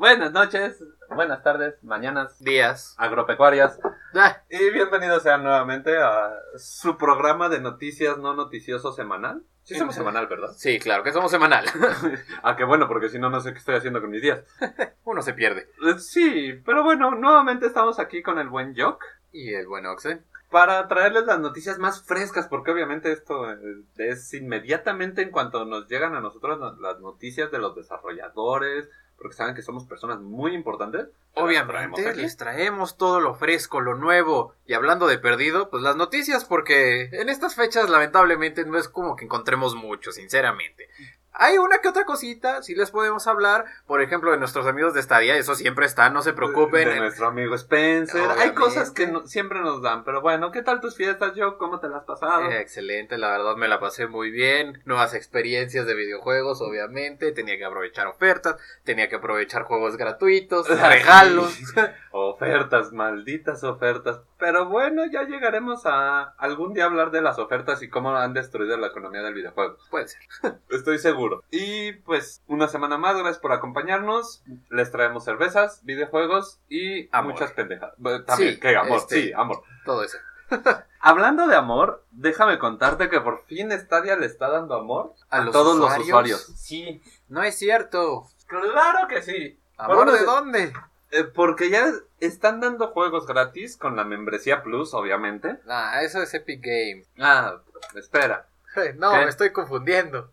Buenas noches, buenas tardes, mañanas, Días. agropecuarias. Ah, Y bienvenidos sean nuevamente a su programa de noticias no noticioso semanal. Sí, somos semanal, ¿verdad? sí, claro, que somos semanal. Ah, que bueno, porque si no, no sé qué estoy haciendo con mis días. Uno se pierde. Eh, Sí, pero bueno, nuevamente estamos aquí con el buen Jock Y el buen Oxe. para traerles las noticias más frescas, porque obviamente esto eh, es inmediatamente en cuanto nos llegan a nosotros no- las noticias de los desarrolladores, porque saben que somos personas muy importantes. traemos Obviamente les traemos todo lo fresco, lo nuevo. Y hablando de perdido, pues las noticias, porque en estas fechas lamentablemente no es como que encontremos mucho, sinceramente. Hay una que otra cosita, si les podemos hablar, por ejemplo, de nuestros amigos de Stadia, eso siempre está, no se preocupen. De nuestro amigo Spencer. Hay cosas que no- siempre nos dan, pero bueno, ¿qué tal tus fiestas, Jock? ¿Cómo te las has pasado? Eh, excelente, la verdad me la pasé muy bien. Nuevas experiencias de videojuegos, obviamente. Tenía que aprovechar ofertas, tenía que aprovechar juegos gratuitos, regalos. Ofertas, malditas ofertas. Pero bueno, ya llegaremos a algún día hablar de las ofertas y cómo han destruido la economía del videojuego. Puede ser. Estoy seguro. Y pues, una semana más, gracias por acompañarnos. Les traemos cervezas, videojuegos y Amor. muchas pendejadas. Bueno, También, Sí, ¿qué amor? este- Sí, amor. Todo eso. Hablando de amor, déjame contarte que por fin Stadia le está dando amor ¿A a, los todos usuarios? los usuarios. Sí, No es cierto. claro que sí. ¿Amor Por de dónde? Eh, porque ya están dando juegos gratis con la membresía Plus, obviamente. Ah, eso es Epic Games. Ah, espera. No, ¿Qué? me estoy confundiendo.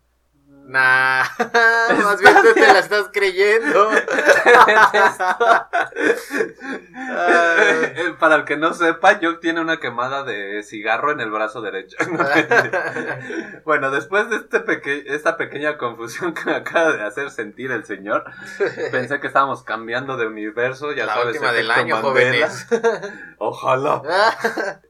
Nah, más bien tú te la estás creyendo. Para el que no sepa, Jock tiene una quemada de cigarro en el brazo derecho. bueno, después de este peque- esta pequeña confusión que me acaba de hacer sentir el señor, pensé que estábamos cambiando de universo, ya la sabes, última del año, Mandela. jóvenes. Ojalá.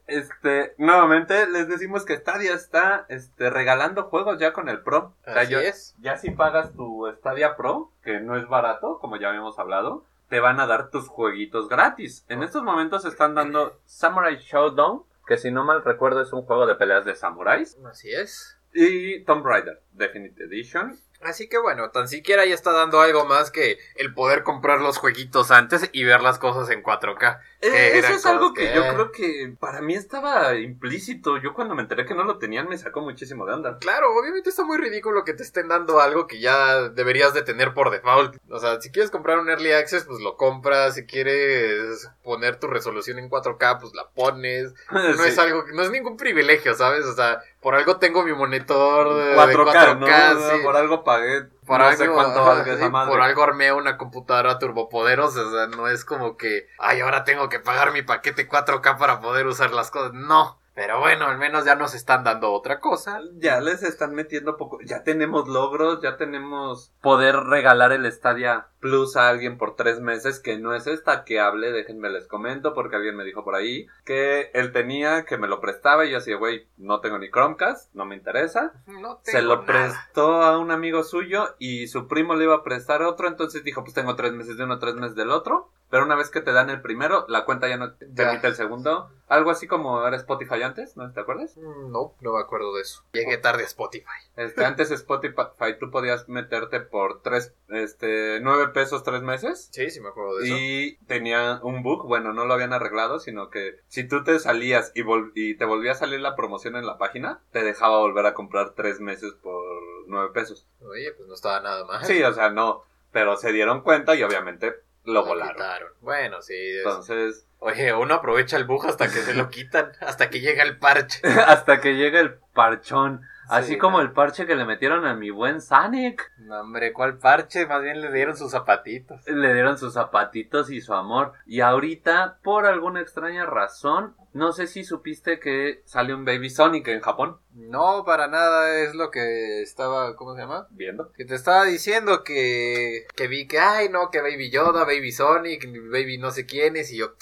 Este, nuevamente les decimos que Stadia está este, regalando juegos ya con el Pro. O sea, Así yo- es. ya si pagas tu Stadia Pro, que no es barato, como ya habíamos hablado, te van a dar tus jueguitos gratis. En estos momentos están dando Samurai Showdown, que si no mal recuerdo es un juego de peleas de samuráis, Así es. y Tomb Raider Definitive Edition. Así que bueno, tan siquiera ya está dando algo más que el poder comprar los jueguitos antes y ver las cosas en 4K. Eh, Eso es algo que que- yo creo que para mí estaba implícito. Yo cuando me enteré que no lo tenían me sacó muchísimo de onda. Claro, obviamente está muy ridículo que te estén dando algo que ya deberías de tener por default. O sea, si quieres comprar un Early Access, pues lo compras. Si quieres poner tu resolución en 4K, pues la pones. No Sí. es algo, no es ningún privilegio, ¿sabes? O sea, por algo tengo mi monitor de 4K, 4K, ¿no? sí. Por algo pagué. Por no algo, sé cuánto ajá, valga esa sí, madre. por algo armé una computadora turbopoderosa, o sea, no es como que, ay, ahora tengo que pagar mi paquete 4K para poder usar las cosas, no. Pero bueno, al menos ya nos están dando otra cosa. Ya les están metiendo poco. Ya tenemos logros, ya tenemos poder regalar el Stadia Plus a alguien por tres meses, que no es esta que hable, déjenme les comento, porque alguien me dijo por ahí que él tenía, que me lo prestaba, y yo así, güey, no tengo ni Chromecast, no me interesa. No Se tengo lo nada. prestó a un amigo suyo y su primo le iba a prestar otro, entonces dijo, pues tengo tres meses de uno, tres meses del otro. Pero una vez que te dan el primero, la cuenta ya no te permite el segundo. Algo así como era Spotify antes, ¿no te acuerdas? Mm, No, no me acuerdo de eso. Llegué tarde a Spotify. Este, antes Spotify tú podías meterte por tres, este, nueve pesos tres meses. Sí, sí me acuerdo de eso. Y tenía un bug, bueno, no lo habían arreglado, sino que si tú te salías y, vol- y te volvía a salir la promoción en la página, te dejaba volver a comprar tres meses por nueve pesos. Oye, pues no estaba nada mal. Sí, o sea, no, pero se dieron cuenta y obviamente lo volaron. quitaron. Bueno, sí. es- Entonces, Oye, uno aprovecha el bug hasta que se lo quitan, hasta que llega el parche. hasta que llega el parchón, así Sí, como no. el parche que le metieron a mi buen Sonic. No, hombre, ¿cuál parche? Más bien le dieron sus zapatitos. le dieron sus zapatitos y su amor. Y ahorita, por alguna extraña razón, no sé si supiste que sale un Baby Sonic en Japón. No, para nada es lo que estaba, ¿cómo se llama? Viendo. Que te estaba diciendo que, que vi que, ay, no, que Baby Yoda, Baby Sonic, Baby no sé quiénes, y yo,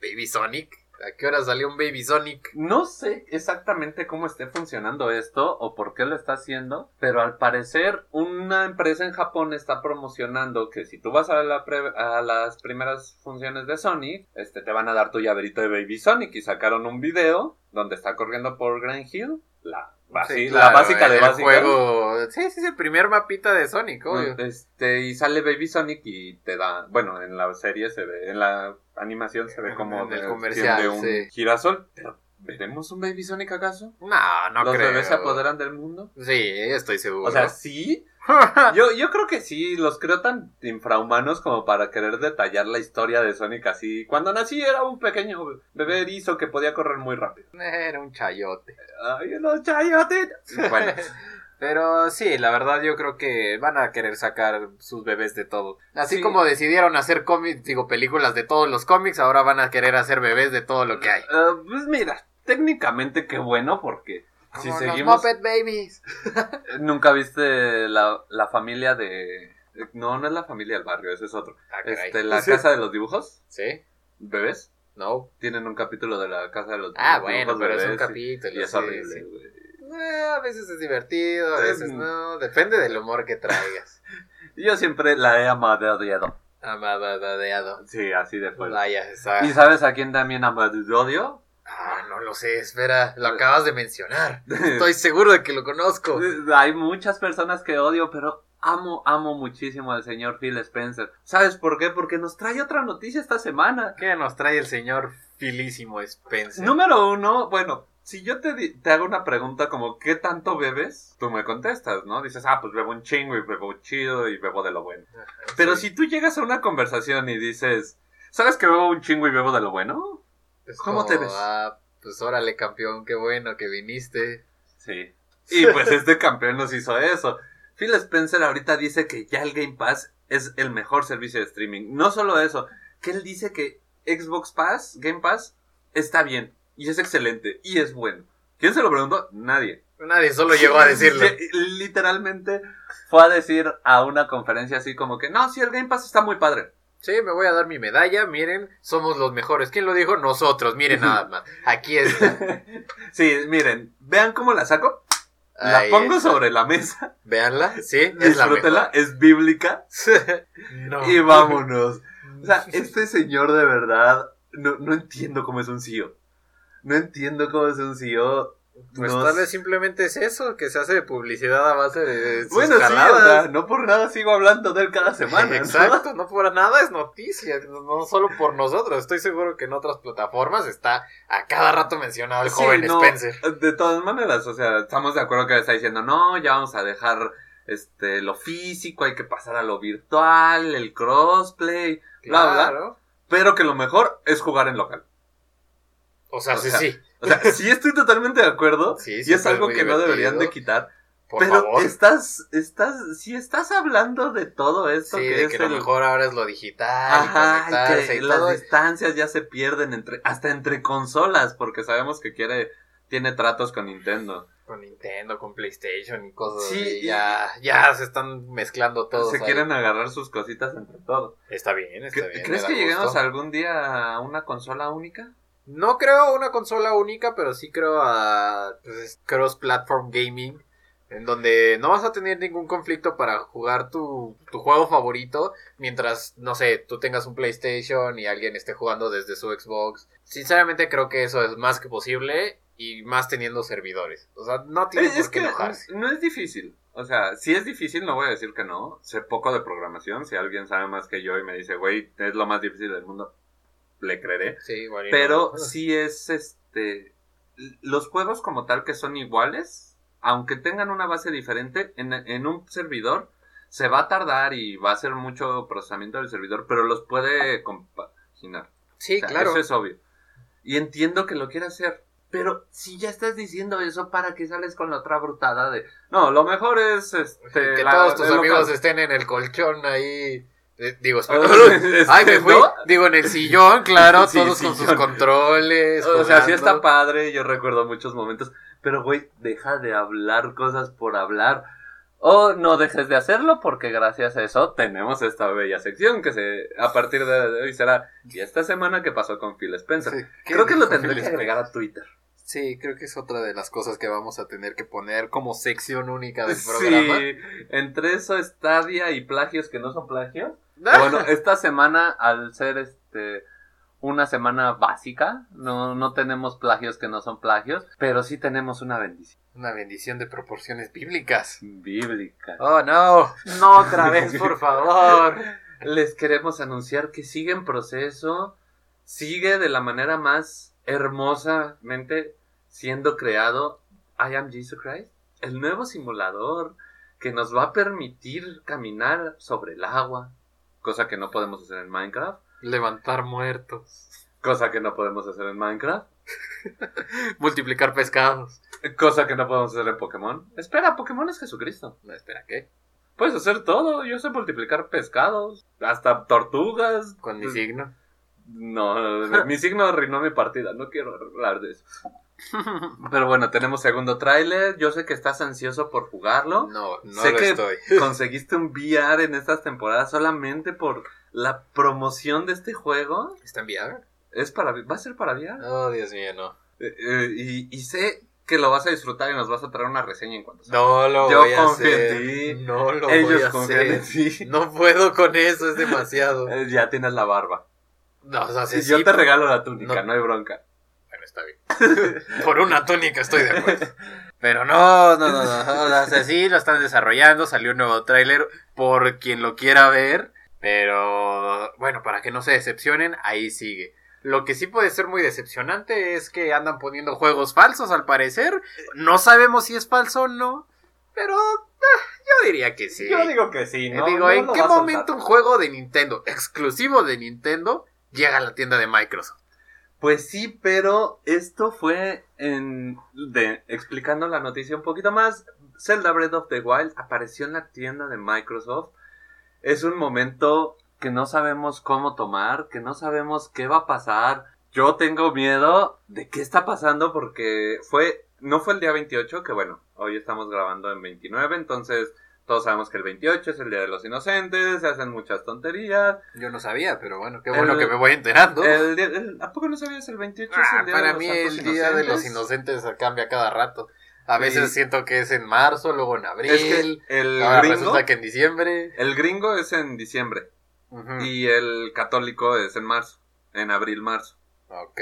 Baby Sonic, ¿a qué hora salió un Baby Sonic? No sé exactamente cómo esté funcionando esto o por qué lo está haciendo, pero al parecer una empresa en Japón está promocionando que si tú vas a, las primeras funciones de Sonic, este, te van a dar tu llaverito de Baby Sonic y sacaron un video donde está corriendo por Grand Hill, la Así, Sí, la básica de básica. juego. Sí, sí, sí, el primer mapita de Sonic, obvio. Este, y sale Baby Sonic y te da, bueno, en la serie se ve, en la animación se ve como En el de- comercial, de un sí. girasol. Pero, ¿veremos un Baby Sonic acaso? No, no ¿Los creo. bebés se apoderan del mundo? Sí, estoy seguro. O sea, sí. Yo, yo creo que sí, los creo tan infrahumanos como para querer detallar la historia de Sonic así. Cuando nací era un pequeño bebé erizo que podía correr muy rápido. Era un chayote. Ay, los chayotes. Bueno, Pero sí, la verdad yo creo que van a querer sacar sus bebés de todo. Así Sí. como decidieron hacer cómics, digo, películas de todos los cómics, ahora van a querer hacer bebés de todo lo que hay. eh, pues mira, técnicamente qué bueno porque si Como seguimos... Los Muppet Babies. ¿Nunca viste la, la familia de... No, no es la familia del barrio, ese es otro. Ah. Este, la Sí. casa de los dibujos, ¿Sí? bebés. No. Tienen un capítulo de la casa de los Ah, dibujos bueno, pero es un y- capítulo. Y es sí, horrible, sí. Eh, a veces es divertido, a Sí. veces no. Depende del humor que traigas. Yo siempre la he amadeado. Amadeado. Sí, así de fuerte. Vaya, esa- ¿Y sabes a quién también amadeodio? Ah, no lo sé, espera, lo acabas de mencionar. Estoy seguro de que lo conozco. Hay muchas personas que odio, pero amo, amo muchísimo al señor Phil Spencer. ¿Sabes por qué? Porque nos trae otra noticia esta semana. ¿Qué nos trae el señor Filísimo Spencer? Número uno, bueno, si yo te, te hago una pregunta como ¿qué tanto bebes? Tú me contestas, ¿no? Dices, ah, pues bebo un chingo y bebo chido y bebo de lo bueno. Pero Sí. si tú llegas a una conversación y dices, ¿sabes que bebo un chingo y bebo de lo bueno? Es ¿Cómo te ves? Ah, pues órale, campeón, qué bueno que viniste. Sí. Y pues este campeón nos hizo eso. Phil Spencer ahorita dice que ya el Game Pass es el mejor servicio de streaming. No solo eso, que él dice que Xbox Pass, Game Pass, está bien. Y es excelente. Y es bueno. ¿Quién se lo preguntó? Nadie. Nadie solo llegó a decirlo. Literalmente fue a decir a una conferencia así como que, no, sí, el Game Pass está muy padre. Sí, me voy a dar mi medalla, miren, somos los mejores. ¿Quién lo dijo? Nosotros, miren nada más. Aquí está. sí, miren, vean cómo la saco. La Ahí pongo está. sobre la mesa. Véanla, sí, es la Disfrútela, es bíblica. no. Y vámonos. O sea, este señor de verdad, no, no entiendo cómo es un CEO. No entiendo cómo es un CEO. Pues No tal vez simplemente es eso, que se hace de publicidad a base de sus Bueno, sí, no por nada sigo hablando de él cada semana. ¿no? Exacto, no por nada es noticia, no no solo por nosotros. Estoy seguro que en otras plataformas está a cada rato mencionado el Sí, joven no, Spencer. De todas maneras, o sea, estamos de acuerdo que está diciendo, no, ya vamos a dejar este lo físico, hay que pasar a lo virtual, el crossplay, bla, bla. Claro. pero que lo mejor es jugar en local. O sea, O sí, sea, sí. O sea, sí estoy totalmente de acuerdo Sí, y es algo que no deberían de quitar, Por pero favor. estás estás si estás hablando de todo esto Sí, que de es que lo el- mejor ahora es lo digital Ajá, y que y las todo. distancias ya se pierden entre hasta entre consolas porque sabemos que quiere tiene tratos con Nintendo. Con Nintendo, con PlayStation y cosas Sí, así. y- Ya, ya se están mezclando todos. se quieren agarrar sus cositas entre todos. Está bien, está ¿Cre- bien. ¿Crees que lleguemos algún día a una consola única? No creo una consola única, pero sí creo a pues, cross-platform gaming, en donde no vas a tener ningún conflicto para jugar tu, tu juego favorito, mientras, no sé, tú tengas un PlayStation y alguien esté jugando desde su Xbox. Sinceramente creo que eso es más que posible y más teniendo servidores. O sea, no tiene Es, por es qué que enojarse. no es difícil. O sea, si es difícil, no voy a decir que no. Sé poco de programación. Si alguien sabe más que yo y me dice, güey, es lo más difícil del mundo, le creeré. Sí, igual Pero no. sí es este. Los juegos como tal que son iguales, aunque tengan una base diferente, en, en un servidor se va a tardar y va a ser mucho procesamiento del servidor, pero los puede compaginar. Sí, O sea, claro. Eso es obvio. Y entiendo que lo quiera hacer. Pero si ya estás diciendo eso, ¿para qué sales con la otra brutada de... No, lo mejor es... Este, que la- todos tus amigos local. estén en el colchón ahí. Eh, digo. Este, Ay, me fui. ¿no? Digo, en el sillón, claro, Sí, todos con sus controles. O sea, sí está padre, yo recuerdo muchos momentos, pero güey, deja de hablar cosas por hablar. O no dejes de hacerlo porque gracias a eso tenemos esta bella sección que se a partir de hoy será y esta semana que pasó con Phil Spencer. Sí, ¿qué Creo que lo tendré que agregar a Twitter. Sí, creo que es otra de las cosas que vamos a tener que poner como sección única del programa. Sí, entre eso Stadia y plagios que no son plagios. Bueno, esta semana al ser este una semana básica, no, no tenemos plagios que no son plagios, pero sí tenemos una bendición. Una bendición de proporciones bíblicas. Bíblica. Oh, no. No otra vez, por favor. Les queremos anunciar que sigue en proceso, sigue de la manera más hermosamente siendo creado I Am Jesus Christ, el nuevo simulador que nos va a permitir caminar sobre el agua, cosa que no podemos hacer en Minecraft, Levantar muertos. cosa que no podemos hacer en Minecraft, Multiplicar pescados. cosa que no podemos hacer en Pokémon. Espera, Pokémon es Jesucristo. No, espera, ¿qué? Puedes hacer todo, yo sé multiplicar pescados, hasta tortugas. Con mi signo. No, mi signo arruinó mi partida, no quiero hablar de eso. Pero bueno, tenemos segundo tráiler. Yo sé que estás ansioso por jugarlo. No, no sé lo que estoy. conseguiste un VR en estas temporadas solamente por la promoción de este juego. ¿Está en VR? Es para, va a ser para VR. Oh, Dios mío, no. Eh, eh, y, y sé que lo vas a disfrutar y nos vas a traer una reseña en cuanto salga. No lo Yo voy a confío en hacer. ti. No lo Ellos voy a confían en hacer. ti. No puedo con eso, es demasiado. Eh, ya tienes la barba. No, o sea, Si sí, yo sí, te pero- regalo la túnica, no- no hay bronca. Está bien. Por una túnica estoy de acuerdo. Pero no, no, no, no. O sea, sí, lo están desarrollando. Salió un nuevo tráiler por quien lo quiera ver. Pero bueno, para que no se decepcionen, ahí sigue. Lo que sí puede ser muy decepcionante es que andan poniendo juegos falsos al parecer. No sabemos si es falso o no. Pero ah, yo diría que sí. Yo digo que sí, Eh, ¿no? digo, No ¿en qué momento un juego de Nintendo, exclusivo de Nintendo, llega a la tienda de Microsoft? Pues sí, pero esto fue en de explicando la noticia un poquito más. Zelda Breath of the Wild apareció en la tienda de Microsoft. Es un momento que no sabemos cómo tomar, que no sabemos qué va a pasar. Yo tengo miedo de qué está pasando porque fue no fue el día 28, que bueno, hoy estamos grabando en 29, entonces todos sabemos que el 28 es el Día de los Inocentes, se hacen muchas tonterías. Yo no sabía, pero bueno, qué El- bueno que me voy enterando. El el- ¿A poco no sabías el 28 es Ah, el día para de los mí el Día de los Inocentes? Cambia cada rato. A veces Sí. siento que es en marzo, luego en abril. Es que el ahora gringo, resulta que en diciembre. el gringo es en diciembre y el católico es en marzo, en abril-marzo. Ok.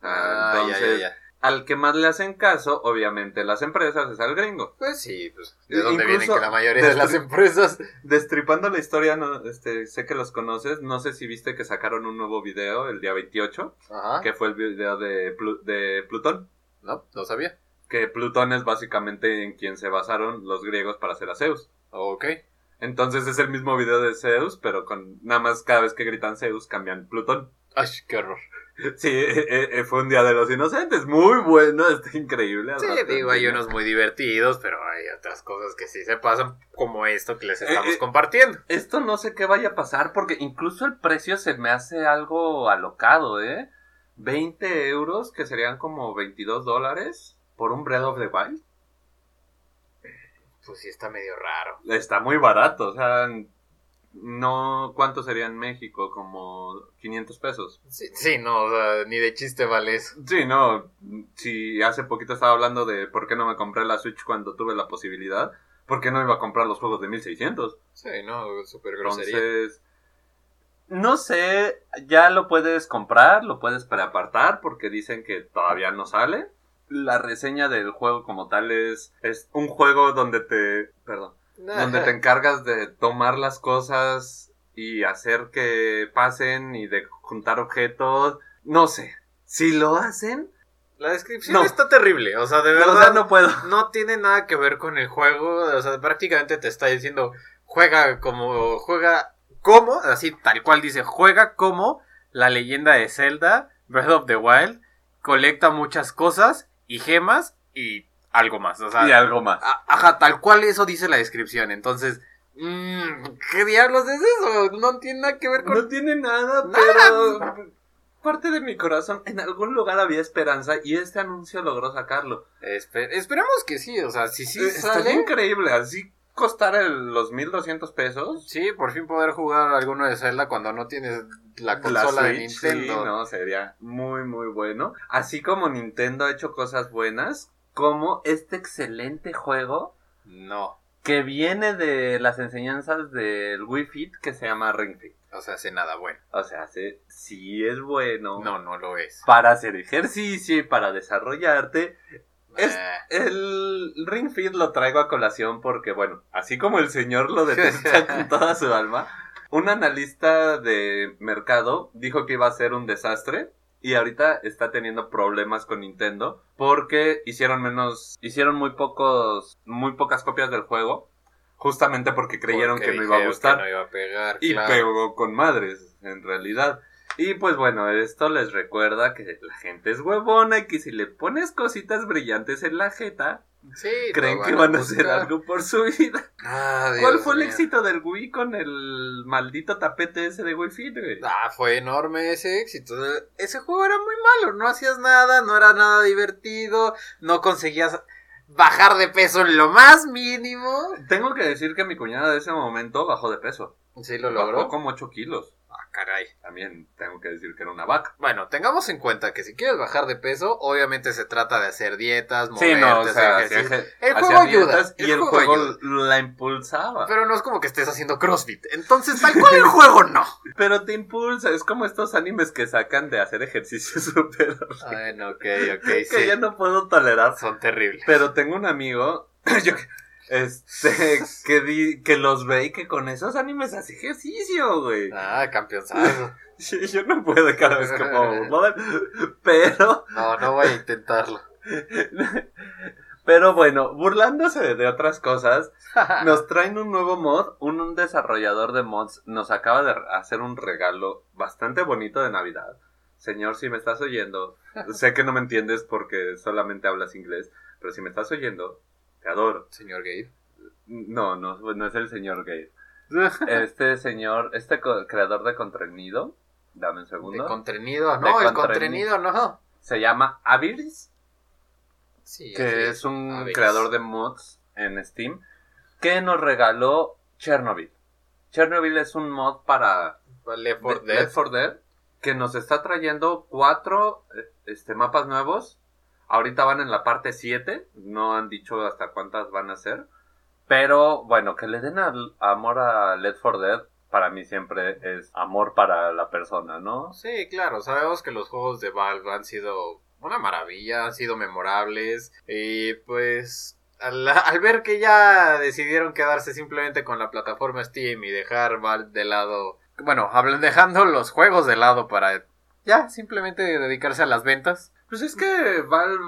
Ah, Ah, ya, ya, ya. Al que más le hacen caso, obviamente las empresas, es al gringo. Pues sí, pues. ¿De dónde vienen que la mayoría de las empresas? Destripando la historia, no, este, sé que los conoces, no sé si viste que sacaron un nuevo video el día 28, Ajá. que fue el video de, Plu- de Plutón. No, no sabía. Que Plutón es básicamente en quien se basaron los griegos para hacer a Zeus. Ok. Entonces es el mismo video de Zeus, pero con nada más cada vez que gritan Zeus cambian Plutón. Ay, qué horror. Sí, eh, eh, fue un día de los inocentes, muy bueno, está increíble. Sí, rato digo, hay unos muy divertidos, pero hay otras cosas que sí se pasan, como esto que les estamos Eh, eh. compartiendo. Esto no sé qué vaya a pasar porque incluso el precio se me hace algo alocado, ¿eh? 20 euros, que serían como 22 dólares por un Breath of the Wild. Pues sí, está medio raro. Está muy barato, o sea, no, ¿cuánto sería en México? Como 500 pesos. Sí, sí, no, o sea, ni de chiste vale eso. Sí, no, si hace poquito estaba hablando de por qué no me compré la Switch cuando tuve la posibilidad, ¿por qué no iba a comprar los juegos de 1600? Sí, no, súper grosería. Entonces, no sé, ya lo puedes comprar, lo puedes preapartar porque dicen que todavía no sale. La reseña del juego como tal es, es un juego donde te, perdón, donde te encargas de tomar las cosas y hacer que pasen y de juntar objetos. No sé, si lo hacen, La descripción No. está terrible, o sea, de verdad no puedo. no tiene nada que ver con el juego, o sea, prácticamente te está diciendo juega como juega como, así tal cual dice, juega como la leyenda de Zelda, Breath of the Wild, colecta muchas cosas y gemas y algo más, o sea, Y algo más. ajá, tal cual eso dice la descripción, entonces, mm, ¿qué diablos es eso? No tiene nada que ver con No tiene nada, Nada. pero parte de mi corazón, en algún lugar había esperanza y este anuncio logró sacarlo. Espe- esperemos que sí, o sea, si sí Eh, sale, increíble, así costar el- los 1200 pesos. sí, por fin poder jugar alguno de Zelda cuando no tienes la La consola de Nintendo. sí, no, sería muy, muy bueno. Así como Nintendo ha hecho cosas buenas, como este excelente juego No. que viene de las enseñanzas del Wii Fit que se llama Ring Fit. O sea, hace nada bueno. O sea, hace, sí es bueno. No, no lo es. Para hacer ejercicio y para desarrollarte. Es- El Ring Fit lo traigo a colación porque, bueno, así como el señor lo detesta con toda su alma, un analista de mercado dijo que iba a ser un desastre y ahorita está teniendo problemas con Nintendo porque hicieron menos, hicieron muy pocos, muy pocas copias del juego, justamente porque creyeron porque que no iba a gustar que no iba a pegar. y claro. pegó con madres, en realidad. Y pues bueno, esto les recuerda que la gente es huevona y que si le pones cositas brillantes en la jeta, Sí, creen que van a hacer algo por su vida. Ah, ¿Cuál fue el éxito del Wii con el maldito tapete ese de Wii Fit, güey? Ah, fue enorme ese éxito. Ese juego era muy malo, no hacías nada, no era nada divertido, no conseguías bajar de peso en lo más mínimo. Tengo que decir que mi cuñada de ese momento bajó de peso. Sí, lo Bajó logró. como 8 kilos. Caray. También tengo que decir que era una vaca. Bueno, tengamos en cuenta que si quieres bajar de peso, obviamente se trata de hacer dietas, Sí, moverte, no, o hacer sea, ejercicio. El juego ayuda, Y el el juego la impulsaba. Pero no es como que estés haciendo CrossFit. Entonces, tal cual el juego no. Pero te impulsa, es como estos animes que sacan de hacer ejercicio súper Bueno, ok, ok, que sí. ya no puedo tolerar. Son terribles. Pero tengo un amigo yo, este que di, que los ve y que con esos animes hace ejercicio, güey. Ah, campeonazo. Yo, yo no puedo cada vez que puedo, ¿no? Pero No, no voy a intentarlo. pero bueno, burlándose de otras cosas, nos traen un nuevo mod, un, un desarrollador de mods nos acaba de hacer un regalo bastante bonito de Navidad. Señor, si me estás oyendo, sé que no me entiendes porque solamente hablas inglés, pero si me estás oyendo, Señor Gabe. No, no, no es el señor Gabe. Este señor, este creador de contenido, dame un De segundo, contenido, De no, el contreni- contenido no. se llama Aviris, Sí, que es un creador de mods en Steam, que nos regaló Chernobyl. Chernobyl es un mod para Left 4 de- Dead. Left 4 Dead que nos está trayendo cuatro eh, este, mapas nuevos. Ahorita van en la parte 7, no han dicho hasta cuántas van a ser. Pero bueno, que le den amor a Left 4 Dead, para mí siempre es amor para la persona, ¿no? Sí, claro, sabemos que los juegos de Valve han sido una maravilla, han sido memorables y pues al, al ver que ya decidieron quedarse simplemente con la plataforma Steam y dejar Valve de lado, bueno, dejando los juegos de lado para ya simplemente dedicarse a las ventas. Pues es que Valve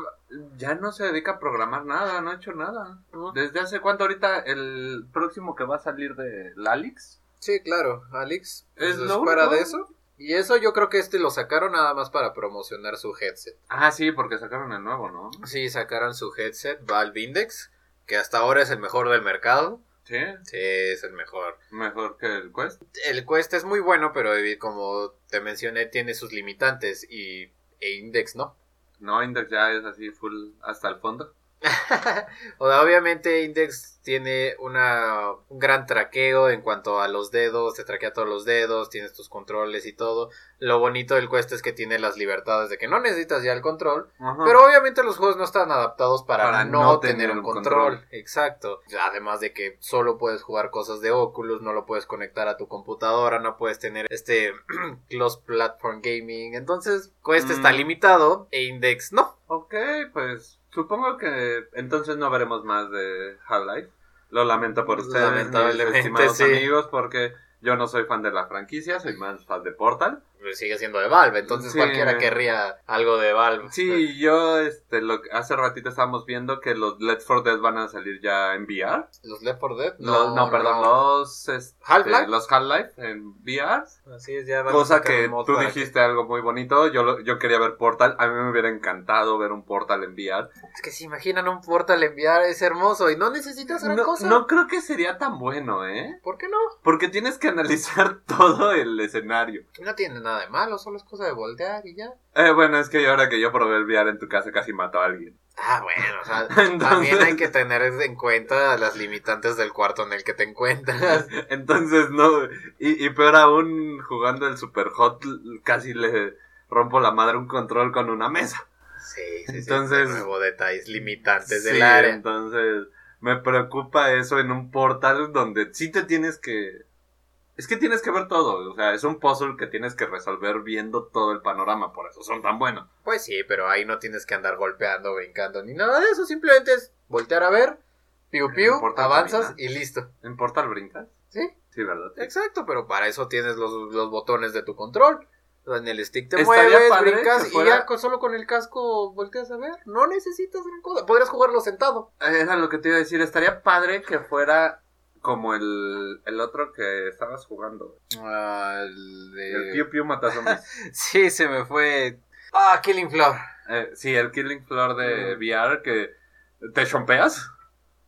ya no se dedica a programar nada, no ha hecho nada. ¿Desde hace cuánto ahorita el próximo que va a salir de Lalix? Sí, claro, Alex. Es pues, lo fuera único. de eso. Y eso yo creo que este lo sacaron nada más para promocionar su headset. Ah, sí, porque sacaron el nuevo, ¿no? Sí, sacaron su headset Valve Index, que hasta ahora es el mejor del mercado. Sí, Sí, es el mejor. mejor que el Quest. El Quest es muy bueno, pero eh, como te mencioné, tiene sus limitantes y e Index no. No, Index ya es así full hasta el fondo. o sea, obviamente Index tiene una, un gran traqueo en cuanto a los dedos, te traquea todos los dedos, tienes tus controles y todo. Lo bonito del Quest es que tiene las libertades de que no necesitas ya el control, Ajá. Pero obviamente los juegos no están adaptados para, Para no, no tener, tener un un control. control. Exacto. Además de que solo puedes jugar cosas de Oculus, no lo puedes conectar a tu computadora, no puedes tener este Close Platform Gaming. Entonces, Quest Mm. está limitado e Index no. Ok, pues supongo que entonces no veremos más de Half-Life. Lo lamento por ustedes, mis estimados sí. amigos, porque yo no soy fan de la franquicia, soy más fan de Portal. Pues sigue siendo de Valve, entonces Sí. cualquiera querría algo de Valve. Sí, yo este, lo, que- hace ratito estábamos viendo que los Let's For Dead van a salir ya en VR. ¿Los Left 4 Dead? Los- no, perdón, los este, ¿Half-Life? los Half-Life en VR. Así es, ya van a Cosa sacar que tú dijiste algo muy bonito. Yo, lo- yo quería ver Portal. A mí me hubiera encantado ver un Portal en VR. Es que si imaginan un portal enviar es hermoso y no necesitas gran No, cosa. no creo que sería tan bueno, ¿eh? ¿Por qué no? Porque tienes que analizar todo el escenario. No tiene nada de malo, solo es cosa de voltear y ya. Eh, bueno, es que ahora que yo probé el VR en tu casa casi mató a alguien. Ah, bueno, o sea, Entonces- también hay que tener en cuenta las limitantes del cuarto en el que te encuentras. Entonces, no. Y, y peor aún, jugando el Super Hot, casi le rompo la madre un control con una mesa. Sí, sí, sí. Entonces- de nuevo detalles limitantes del Sí, área. Entonces, me preocupa eso en un portal donde sí te tienes que Es que tienes que ver todo, o sea, es un puzzle que tienes que resolver viendo todo el panorama, por eso son tan buenos. Pues sí, pero ahí no tienes que andar golpeando, brincando, ni nada de eso. Simplemente es voltear a ver, piu piu, importa avanzas y listo. ¿En Portal brincas? ¿Sí? Sí, ¿verdad? Exacto, pero para eso tienes los, los botones de tu control. En el stick te Estaría mueves, brincas que y fuera- ya con- solo con el casco volteas a ver. No necesitas gran cosa. Podrías jugarlo sentado. Era lo que te iba a decir, estaría padre que fuera como el, el otro que estabas jugando. El Piu Piu Mata Zombies. Sí, se me fue. Ah, Killing Floor. Eh, sí, el Killing Floor de Mm. VR que te chompeas.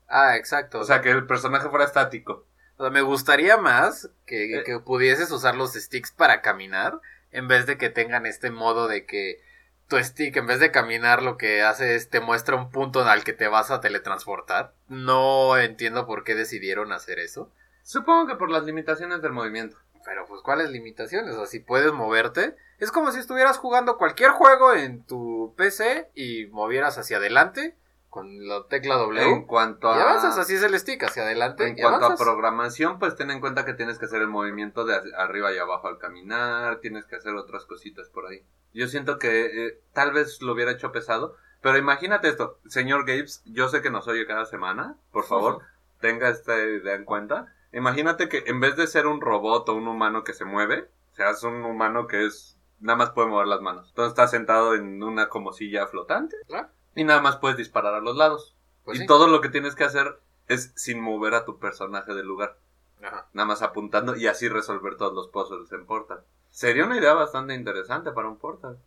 Ah, exacto. O sea, que el personaje fuera estático. O sea, me gustaría más que, Eh. que pudieses usar los sticks para caminar en vez de que tengan este modo de que tu stick en vez de caminar lo que hace es te muestra un punto al que te vas a teletransportar. No entiendo por qué decidieron hacer eso. Supongo que por las limitaciones del movimiento. Pero pues cuáles limitaciones, o sea, si puedes moverte, es como si estuvieras jugando cualquier juego en tu PC y movieras hacia adelante con la tecla W. En cuanto Y a... avanzas, así es el stick, hacia adelante. En y cuanto a programación, pues ten en cuenta que tienes que hacer el movimiento de arriba y abajo al caminar, tienes que hacer otras cositas por ahí. Yo siento que eh, tal vez lo hubiera hecho pesado, pero imagínate esto, señor Gates, yo sé que nos oye cada semana, por favor, tenga esta idea en cuenta. Imagínate que en vez de ser un robot o un humano que se mueve, seas un humano que es nada más puede mover las manos. Entonces estás sentado en una como silla flotante. Y nada más puedes disparar a los lados. Pues y sí. todo lo que tienes que hacer es sin mover a tu personaje del lugar. Ajá. Nada más apuntando y así resolver todos los puzzles en Portal. Sería una idea bastante interesante para un Portal.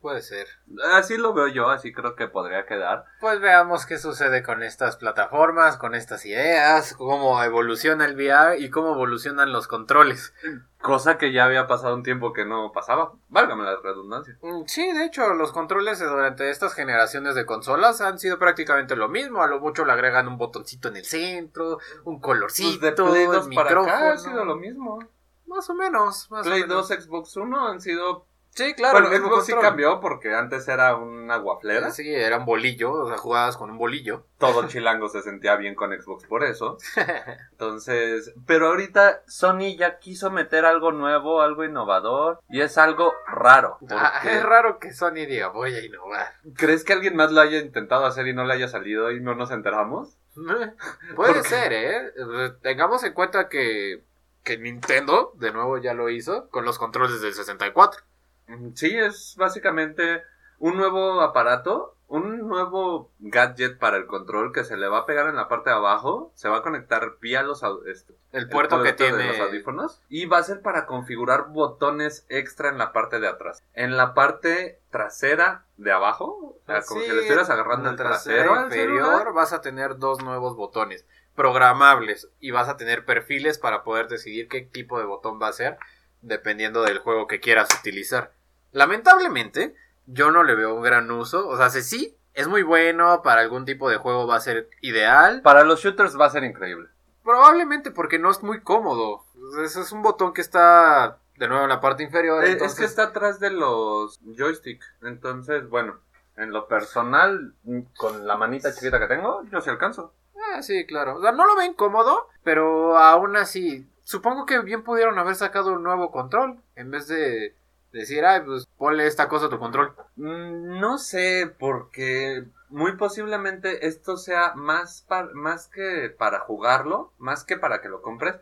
Puede ser. Así lo veo yo, así creo que podría quedar. Pues veamos qué sucede con estas plataformas, con estas ideas, cómo evoluciona el VR y cómo evolucionan los controles. Cosa que ya había pasado un tiempo que no pasaba. Válgame la redundancia. Mm, Sí, de hecho, los controles durante estas generaciones de consolas han sido prácticamente lo mismo. A lo mucho le agregan un botoncito en el centro, un colorcito, Pues de Play 2 el para acá micrófono. ha sido lo mismo. Más o menos. Más Play o menos. 2, Xbox 1 han sido... Sí, claro. bueno, el mismo Xbox sí cambió porque antes era una guaflera. Sí, era un bolillo, o sea, jugabas con un bolillo. Todo chilango se sentía bien con Xbox por eso. Entonces, pero ahorita Sony ya quiso meter algo nuevo, algo innovador, y es algo raro. Ah, es raro que Sony diga, voy a innovar. ¿Crees que alguien más lo haya intentado hacer y no le haya salido y no nos enteramos? Puede ser, ¿eh? Eh, Tengamos en cuenta que, que Nintendo, de nuevo, ya lo hizo con los controles del 64. Mm, Sí, es básicamente un nuevo aparato, un nuevo gadget para el control que se le va a pegar en la parte de abajo, se va a conectar vía los este, El puerto que tiene... los audífonos y va a ser para configurar botones extra en la parte de atrás. En la parte trasera de abajo, o sea, como Sí, si le estuvieras agarrando el trasero inferior vas a tener dos nuevos botones programables y vas a tener perfiles para poder decidir qué tipo de botón va a ser dependiendo del juego que quieras utilizar. Lamentablemente, yo no le veo un gran uso, o sea, si sí es muy bueno para algún tipo de juego va a ser ideal, Para los shooters va a ser increíble. probablemente porque no es muy cómodo. Ese es un botón que está de nuevo en la parte inferior, Eh, entonces Es que está atrás de los joystick. Entonces, bueno, en lo personal, con la manita chiquita que tengo, yo sí alcanzo. Ah, sí, claro. O sea, no lo ven cómodo, pero aún así, supongo que bien pudieron haber sacado un nuevo control en vez de decir, ay, pues ponle esta cosa a tu control. Mm, No sé, porque muy posiblemente esto sea más, par- más que para jugarlo, más que para que lo compres,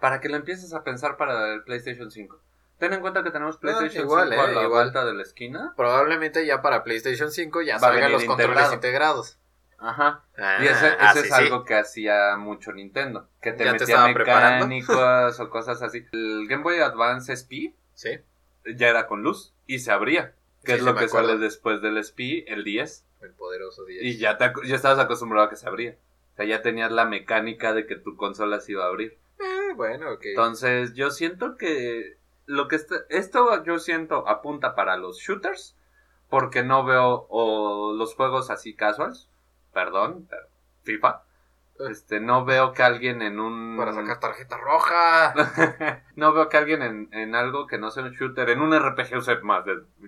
para que lo empieces a pensar para el PlayStation 5. Ten en cuenta que tenemos PlayStation igual, 5 a eh, la igual. vuelta de la esquina. Probablemente ya para PlayStation 5 ya salgan los controles integrado. integrados. Ajá. Ah, Y ese, ah, ese sí, es sí. algo que hacía mucho Nintendo. Que te Ya te metía preparando. mecánicas o cosas así. El Game Boy Advance SP Sí, ya era con luz y se abría. Que Sí, es lo que acuerdo. sale después del SP, el 10. el poderoso 10. Y ya, te, ya estabas acostumbrado a que se abría. O sea, ya tenías la mecánica de que tu consola se iba a abrir. Eh, bueno, ok. Entonces, yo siento que lo que está, esto yo siento apunta para los shooters, porque no veo o los juegos así casuals, perdón, pero FIFA. Este, no veo que alguien en un Para sacar tarjeta roja. no veo que alguien en, en algo que no sea un shooter, en un RPG use más.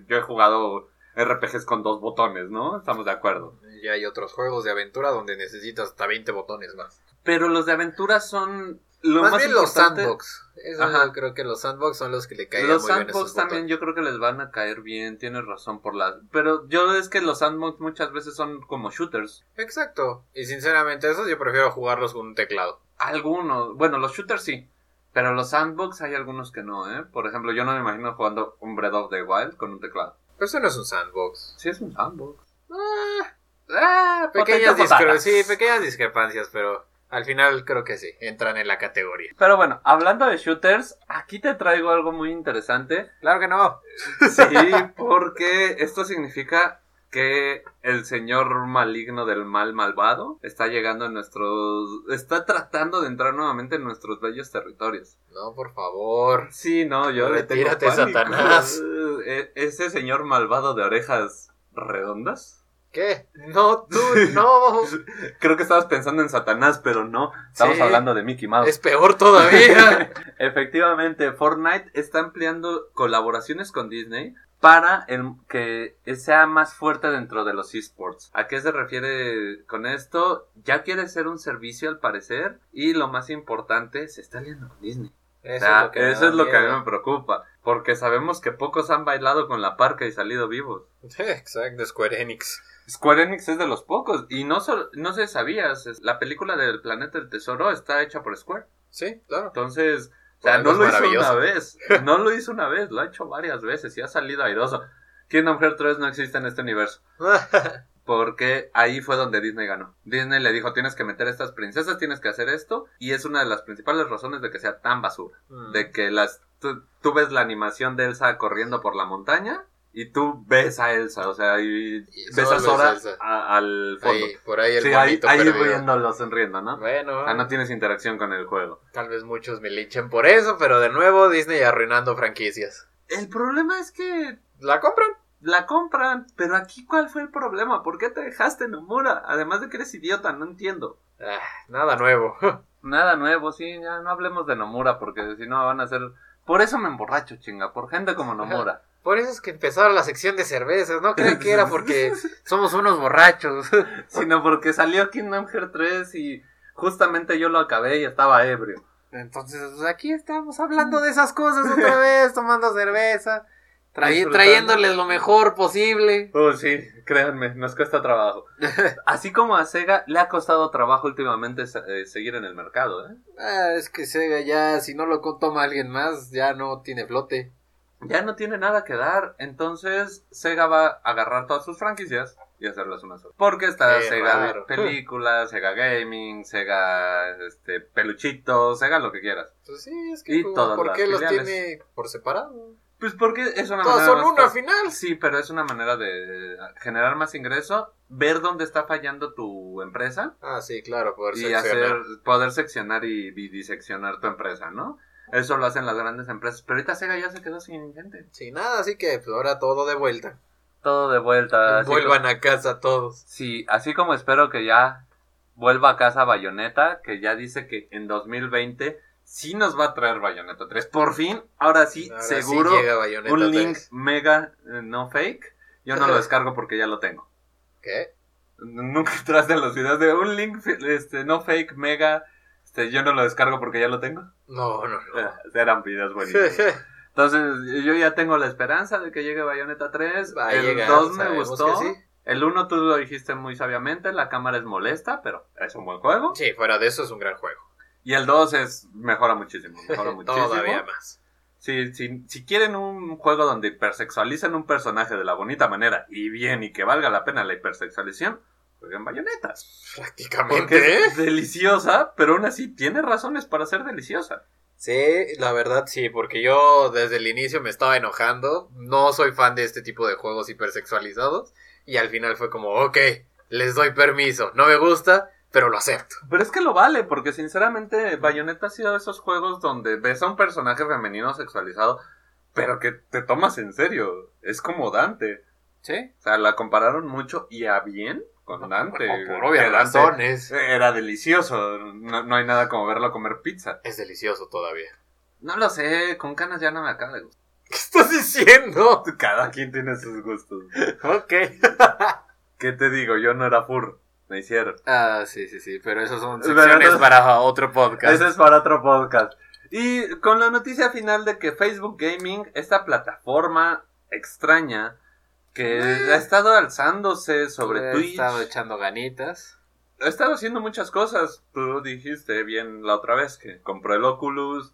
Yo he jugado RPGs con dos botones, ¿no? Estamos de acuerdo. ya hay otros juegos de aventura donde necesitas hasta 20 botones más. Pero los de aventura son lo más, más bien los sandbox. Eso Ajá. yo creo que los sandbox son los que le caen Los muy bien esos sandbox también yo creo que les van a caer bien, tienes razón por la... Pero yo es que los sandbox muchas veces son como shooters. Exacto. Y sinceramente, esos yo prefiero jugarlos con un teclado. Algunos, bueno, los shooters sí, pero los sandbox hay algunos que no, ¿eh? Por ejemplo, yo no me imagino jugando un Breath of the Wild con un teclado. Pero eso no es un sandbox. Sí es un sandbox. Ah, Ah, pequeñas, discre- sí, pequeñas discrepancias, pero al final creo que sí, entran en la categoría. Pero bueno, hablando de shooters, aquí te traigo algo muy interesante. Claro que no. Sí, porque esto significa que el señor maligno del mal malvado está llegando en nuestros... está tratando de entrar nuevamente en nuestros bellos territorios. No, por favor. Sí, no, yo le tengo pánico. Satanás. Eh, Ese señor malvado de orejas redondas. ¿Qué? No, tú, no. Creo que estabas pensando en Satanás, pero no. Estamos Sí. hablando de Mickey Mouse. es peor todavía. Efectivamente, Fortnite está ampliando colaboraciones con Disney para el, que sea más fuerte dentro de los esports. ¿A qué se refiere con esto? Ya quiere ser un servicio al parecer y lo más importante, se está aliando con Disney. Eso O sea, es lo que, eso es lo que a mí me preocupa, porque sabemos que pocos han bailado con la parca y salido vivos. Exacto, Square Enix. Square Enix es de los pocos y no solo, no se sabías, la película del planeta del tesoro está hecha por Square. Sí, claro. Entonces, o sea, no lo hizo una vez. No lo hizo una vez, lo ha hecho varias veces y ha salido airoso. Kingdom Hearts 3 no existe en este universo. Porque ahí fue donde Disney ganó. Disney le dijo, tienes que meter a estas princesas, tienes que hacer esto. Y es una de las principales razones de que sea tan basura. Mm. De que las tú, tú ves la animación de Elsa corriendo por la montaña y tú ves a Elsa, o sea, y, Y ves a Sora a al fondo. Ahí, por ahí el sí, ahí, ahí viéndolo sonriendo, ¿no? Bueno, O sea, no tienes interacción con el juego. tal vez muchos me linchen por eso, pero de nuevo Disney arruinando franquicias. El problema es que ¿La compran? La compran, pero aquí ¿cuál fue el problema? ¿Por qué te dejaste Nomura? Además de que eres idiota, no entiendo. Ah, nada nuevo. Nada nuevo, sí, ya no hablemos de Nomura porque si no van a ser... Por eso me emborracho, chinga, por gente como Nomura. Por eso es que empezaron la sección de cervezas, no crean que era porque somos unos borrachos. sino porque salió Kingdom Hearts 3 y justamente yo lo acabé y estaba ebrio. Entonces, pues, aquí estamos hablando de esas cosas otra vez, tomando cerveza, traí- trayéndoles lo mejor posible. Oh, sí, créanme, nos cuesta trabajo. Así como a Sega le ha costado trabajo últimamente eh, seguir en el mercado, ¿eh? Ah, es que Sega ya, si no lo toma alguien más, ya no tiene flote. Ya no tiene nada que dar, entonces Sega va a agarrar todas sus franquicias y hacerlas una sola. Porque está Qué Sega raro. películas, Sega Gaming, Sega este peluchitos, Sega lo que quieras. Pues sí, es que Y como, todas ¿por las qué los filiales. tiene por separado? Pues porque es una manera son uno al final. Sí, pero es una manera de generar más ingreso, ver dónde está fallando tu empresa Ah, sí, claro, poder y seccionar. hacer poder seccionar y, diseccionar tu empresa, ¿no? Eso lo hacen las grandes empresas, pero ahorita Sega ya se quedó sin gente. Sin nada, así que pues ahora todo de vuelta. Todo de vuelta. Vuelvan a casa todos. Sí, así como espero que ya vuelva a casa Bayonetta, que ya dice que en 2020 sí nos va a traer Bayonetta 3. Por fin, ahora sí, Ahora seguro, sí llega Bayonetta un link 3. mega eh, no fake. Yo no lo descargo porque ya lo tengo. ¿Qué? Nunca entraste en los videos de un link este, no fake mega. Este, yo no lo descargo porque ya lo tengo. No, no, no. Eran videos buenísimos. Entonces, yo ya tengo la esperanza de que llegue Bayonetta 3. Va a el llegar, 2 me gustó. sí. El 1 tú lo dijiste muy sabiamente, la cámara es molesta, pero es un buen juego. Sí, fuera de eso es un gran juego. Y el 2 es mejora muchísimo, mejora muchísimo. Todavía más. Si, si, si quieren un juego donde hipersexualicen un personaje de la bonita manera y bien y que valga la pena la hipersexualización, jueguen Bayonetta. Prácticamente. Porque es deliciosa, pero aún así tiene razones para ser deliciosa. Sí, la verdad sí, porque yo desde el inicio me estaba enojando. No soy fan de este tipo de juegos hipersexualizados. Y al final fue como, ok, les doy permiso. No me gusta, pero lo acepto. Pero es que lo vale, porque sinceramente Bayonetta ha sido de esos juegos donde ves a un personaje femenino sexualizado, pero que te tomas en serio. Es como Dante. Sí. O sea, la compararon mucho y a bien con Dante. por obvias Que Dante razones. Era delicioso. No, no hay nada como verlo comer pizza. Es delicioso todavía. No lo sé, con canas ya no me acaba de gustar. ¿Qué estás diciendo? Cada quien tiene sus gustos. Ok. ¿Qué te digo? Yo no era fur. Me hicieron. Ah, sí, sí, sí, pero eso son secciones para otro podcast. Ese es para otro podcast. Y con la noticia final de que Facebook Gaming, esta plataforma extraña que Eh. ha estado alzándose sobre He Twitch, estado echando ganitas. ha estado haciendo muchas cosas. Tú dijiste bien la otra vez que compró el Oculus.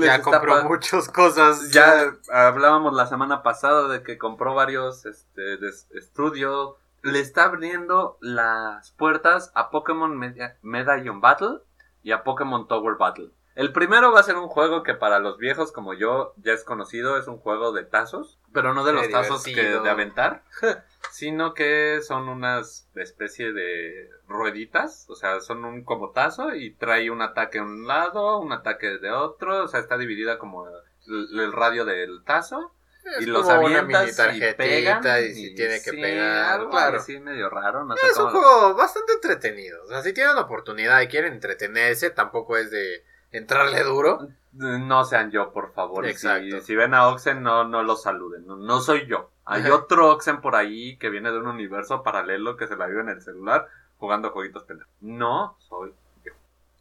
Ya compró muchas cosas. Ya hablábamos la semana pasada de que compró varios este, de estudio. Le está abriendo las puertas a Pokémon Medallion Battle y a Pokémon Tower Battle. El primero va a ser un juego que para los viejos como yo ya es conocido, es un juego de tazos, pero no de Qué los tazos que de aventar, sino que son unas especie de rueditas, o sea, son un como tazo y trae un ataque de un lado, un ataque de otro, o sea, está dividida como el, el radio del tazo Es y los como una avientas mini y tarjetita pegan y si tiene que sí, pegar, algo claro. así medio raro, no sé Es un lo- juego bastante entretenido. O sea, si tienen oportunidad y quieren entretenerse, tampoco es de entrarle duro. No sean yo, por favor. Exacto. Si, si ven a Oxen, no, no lo saluden. No, no soy yo. Hay Ajá. otro Oxen por ahí que viene de un universo paralelo que se la vive en el celular jugando jueguitos pendejos. No soy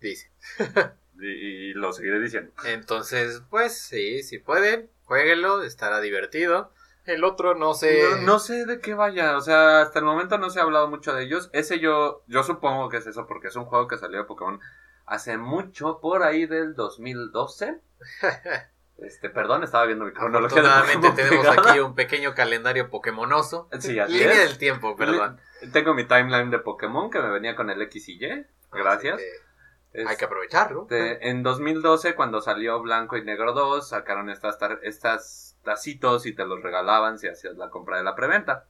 Dice. y, y lo seguiré diciendo. Entonces, pues sí, si pueden, jueguenlo, estará divertido. El otro no sé. No, no sé de qué vaya, o sea, hasta el momento no se ha hablado mucho de ellos. Ese yo, yo supongo que es eso, porque es un juego que salió de Pokémon hace mucho, por ahí del 2012. Este, perdón, estaba viendo mi cronología Afortunadamente tenemos pegada. aquí un pequeño calendario Pokémonoso. Sí, así Línea del tiempo, perdón. Tengo mi timeline de Pokémon que me venía con el X y Y. Gracias. Que Es- Hay que aprovecharlo. este, en 2012, cuando salió Blanco y Negro 2, sacaron estas, estas tacitos y te los regalaban si hacías la compra de la preventa.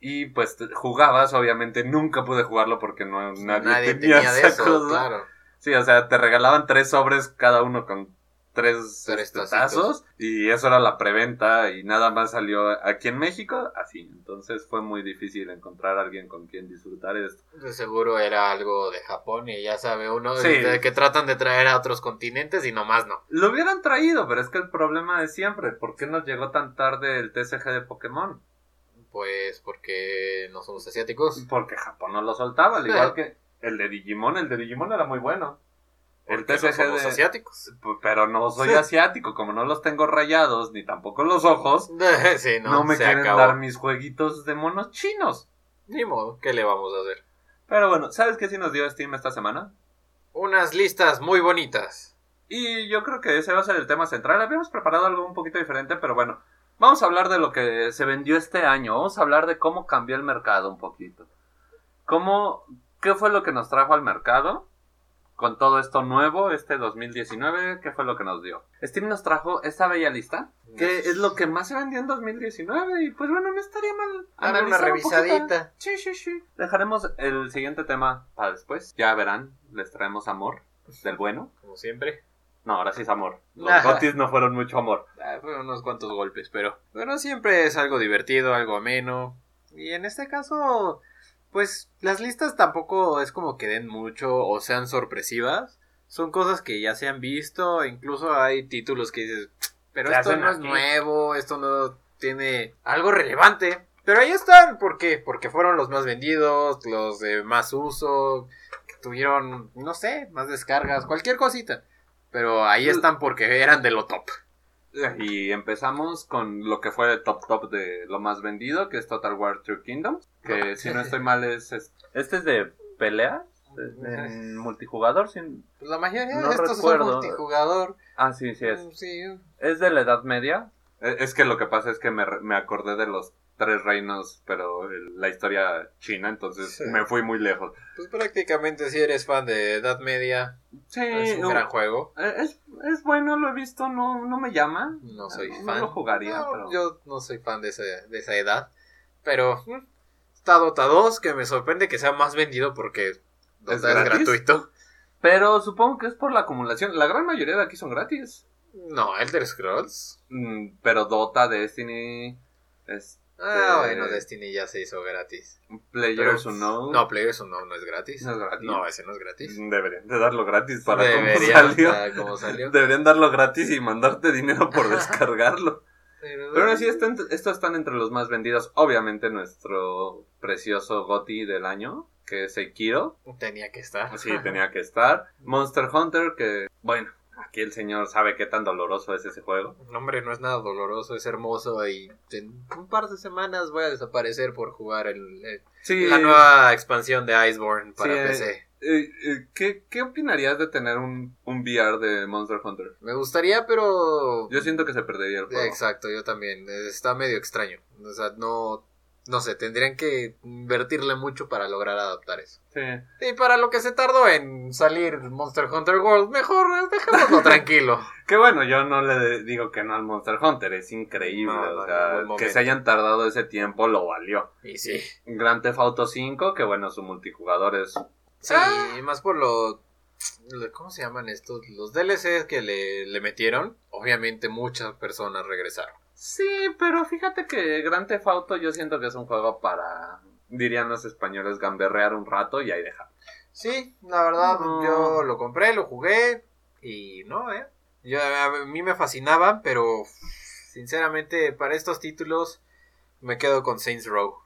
Y pues jugabas, obviamente nunca pude jugarlo porque no, nadie, Nadie tenía, tenía de esa eso, cosa. claro. Sí, o sea, te regalaban tres sobres cada uno con tres, tazos y eso era la preventa y nada más salió aquí en México así. Entonces fue muy difícil encontrar a alguien con quien disfrutar esto. De seguro era algo de Japón y ya sabe uno Sí. de que tratan de traer a otros continentes y nomás no. Lo hubieran traído, pero es que el problema de siempre, ¿por qué nos llegó tan tarde el TCG de Pokémon? Pues porque no somos asiáticos. Porque Japón no lo soltaba, al igual que el de Digimon, el de Digimon era muy bueno. El no TCG somos de... asiáticos. Pero no soy Sí. asiático, como no los tengo rayados, ni tampoco los ojos, sí, no, no, me quieren acabó. dar mis jueguitos de monos chinos. Ni modo, ¿qué le vamos a hacer? Pero bueno, ¿sabes qué sí nos dio Steam esta semana? Unas listas muy bonitas. Y yo creo que ese va a ser el tema central. Habíamos preparado algo un poquito diferente, pero bueno, vamos a hablar de lo que se vendió este año. Vamos a hablar de cómo cambió el mercado un poquito. ¿Cómo, qué fue lo que nos trajo al mercado con todo esto nuevo, este 2019? ¿Qué fue lo que nos dio? Steam nos trajo esta bella lista, que es lo que más se vendió en 2019 y pues bueno, no estaría mal. Darle una un revisadita. Sí, sí, sí. Dejaremos el siguiente tema para después. Ya verán, les traemos amor del bueno. Como siempre. No, ahora sí es amor. Los Ajá. gotis no fueron mucho amor. Ah, fueron unos cuantos golpes, pero. Pero siempre es algo divertido, algo ameno. Y en este caso, pues las listas tampoco es como que den mucho o sean sorpresivas. Son cosas que ya se han visto. Incluso hay títulos que dices, pero esto no es aquí". nuevo, esto no tiene algo relevante. Pero ahí están, ¿por qué? Porque fueron los más vendidos, los de más uso, que tuvieron, no sé, más descargas, cualquier cosita. Pero ahí están porque eran de lo top. Y empezamos con lo que fue el top top de lo más vendido, que es Total War True Kingdom. Que si no estoy mal es... es- este es de pelea. En multijugador. Sin... Pues la mayoría No de estos recuerdo. son multijugador. Ah, sí, sí es. Mm, Sí, Es de la Edad Media. E- Es que lo que pasa es que me, re- me acordé de los tres reinos, pero el- la historia china, entonces Sí. me fui muy lejos. pues prácticamente si eres fan de Edad Media, Sí, es un gran juego. eh, es, es bueno, lo he visto, no, no me llama. No soy No fan. lo jugaría, No, pero- Yo no soy fan de, ese- de esa edad. Pero mm, está Dota 2, que me sorprende que sea más vendido porque Dota ¿Es gratuito. Pero supongo que es por la acumulación. La gran mayoría de aquí son gratis. No, Elder Scrolls. Mm, pero Dota, Destiny, es Ah, Eh, bueno, Destiny ya se hizo gratis. Players Pero- Unknown. No, Players Unknown no es gratis. ¿No es gratis? No, ese no es gratis. Deberían de darlo gratis para Debería, cómo salió. para cómo salió. Deberían darlo gratis y mandarte dinero por descargarlo. Pero, Pero aún así, están- estos están entre los más vendidos. Obviamente, nuestro precioso GOTI del año, que es Sekiro. Tenía que estar. Sí, tenía que estar. Monster Hunter, que, bueno, aquí el señor sabe qué tan doloroso es ese juego. No, hombre, no es nada doloroso, es hermoso y en un par de semanas voy a desaparecer por jugar el, el- Sí, la nueva expansión de Iceborne para Sí, PC. eh, eh, ¿qué, ¿Qué opinarías de tener un, un VR de Monster Hunter? Me gustaría, pero... Yo siento que se perdería el juego. Exacto, yo también. Está medio extraño. O sea, no... No sé, tendrían que invertirle mucho para lograr adaptar eso. Sí. Y para lo que se tardó en salir Monster Hunter World, mejor dejémoslo tranquilo. Que bueno, yo no le digo que no al Monster Hunter, es increíble. No, no, o sea, no, que se hayan tardado ese tiempo lo valió. Y sí. Grand Theft Auto 5, que bueno, su multijugador es... Sí, Ah. y más por lo, lo- ¿Cómo se llaman estos? Los DLCs que le, le metieron. Obviamente muchas personas regresaron. Sí, pero fíjate que Grand Theft Auto yo siento que es un juego para, dirían los españoles, gamberrear un rato y ahí dejar. Sí, la verdad, No. yo lo compré, lo jugué y no, ¿eh? Yo, a mí me fascinaban, pero sinceramente para estos títulos me quedo con Saints Row.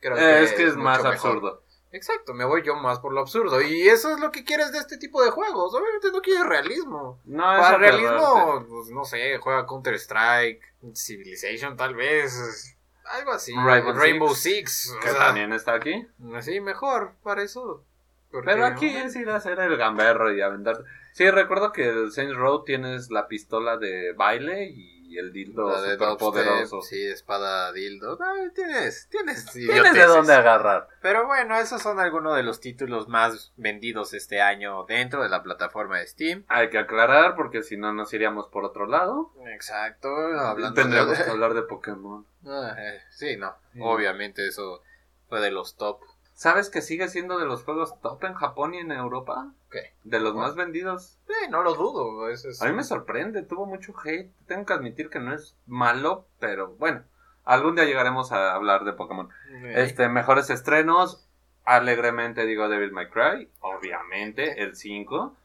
Creo Eh, es que es más mejor. absurdo. Exacto, me voy yo más por lo absurdo. Y eso es lo que quieres de este tipo de juegos. Obviamente no quieres realismo. No, Para eso realismo, pues no sé, juega Counter Strike, Civilization tal vez, algo así. Rainbow Rainbow Six. o que sea, también está aquí. Sí, mejor para eso. Porque, Pero aquí ¿no? es ir a hacer el gamberro y aventar. Sí, recuerdo que el Saints Row tienes la pistola de baile y el dildo La de super poderoso. Sí, espada dildo. Tienes, tienes, Tienes de dónde agarrar. Pero bueno, esos son algunos de los títulos más vendidos este año dentro de la plataforma de Steam. Hay que aclarar porque si no nos iríamos por otro lado. Exacto, hablando Tendríamos de... que hablar de Pokémon. Ah, eh, sí, no, Sí. obviamente eso fue de los top. ¿Sabes que sigue siendo de los juegos top en Japón y en Europa? ¿Qué? De los más vendidos. Eh, no lo dudo, es... A mí me sorprende, tuvo mucho hate. Tengo que admitir que no es malo, pero bueno. Algún día llegaremos a hablar de Pokémon. Este, mejores estrenos. Alegremente digo Devil May Cry. Obviamente, el 5.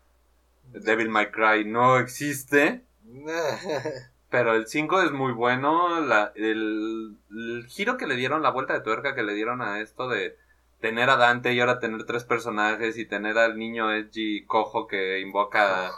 Devil May Cry no existe. Pero el 5 es muy bueno. La- el, el giro que le dieron, la vuelta de tuerca que le dieron a esto de tener a Dante y ahora tener tres personajes y tener al niño Edgy cojo que invoca.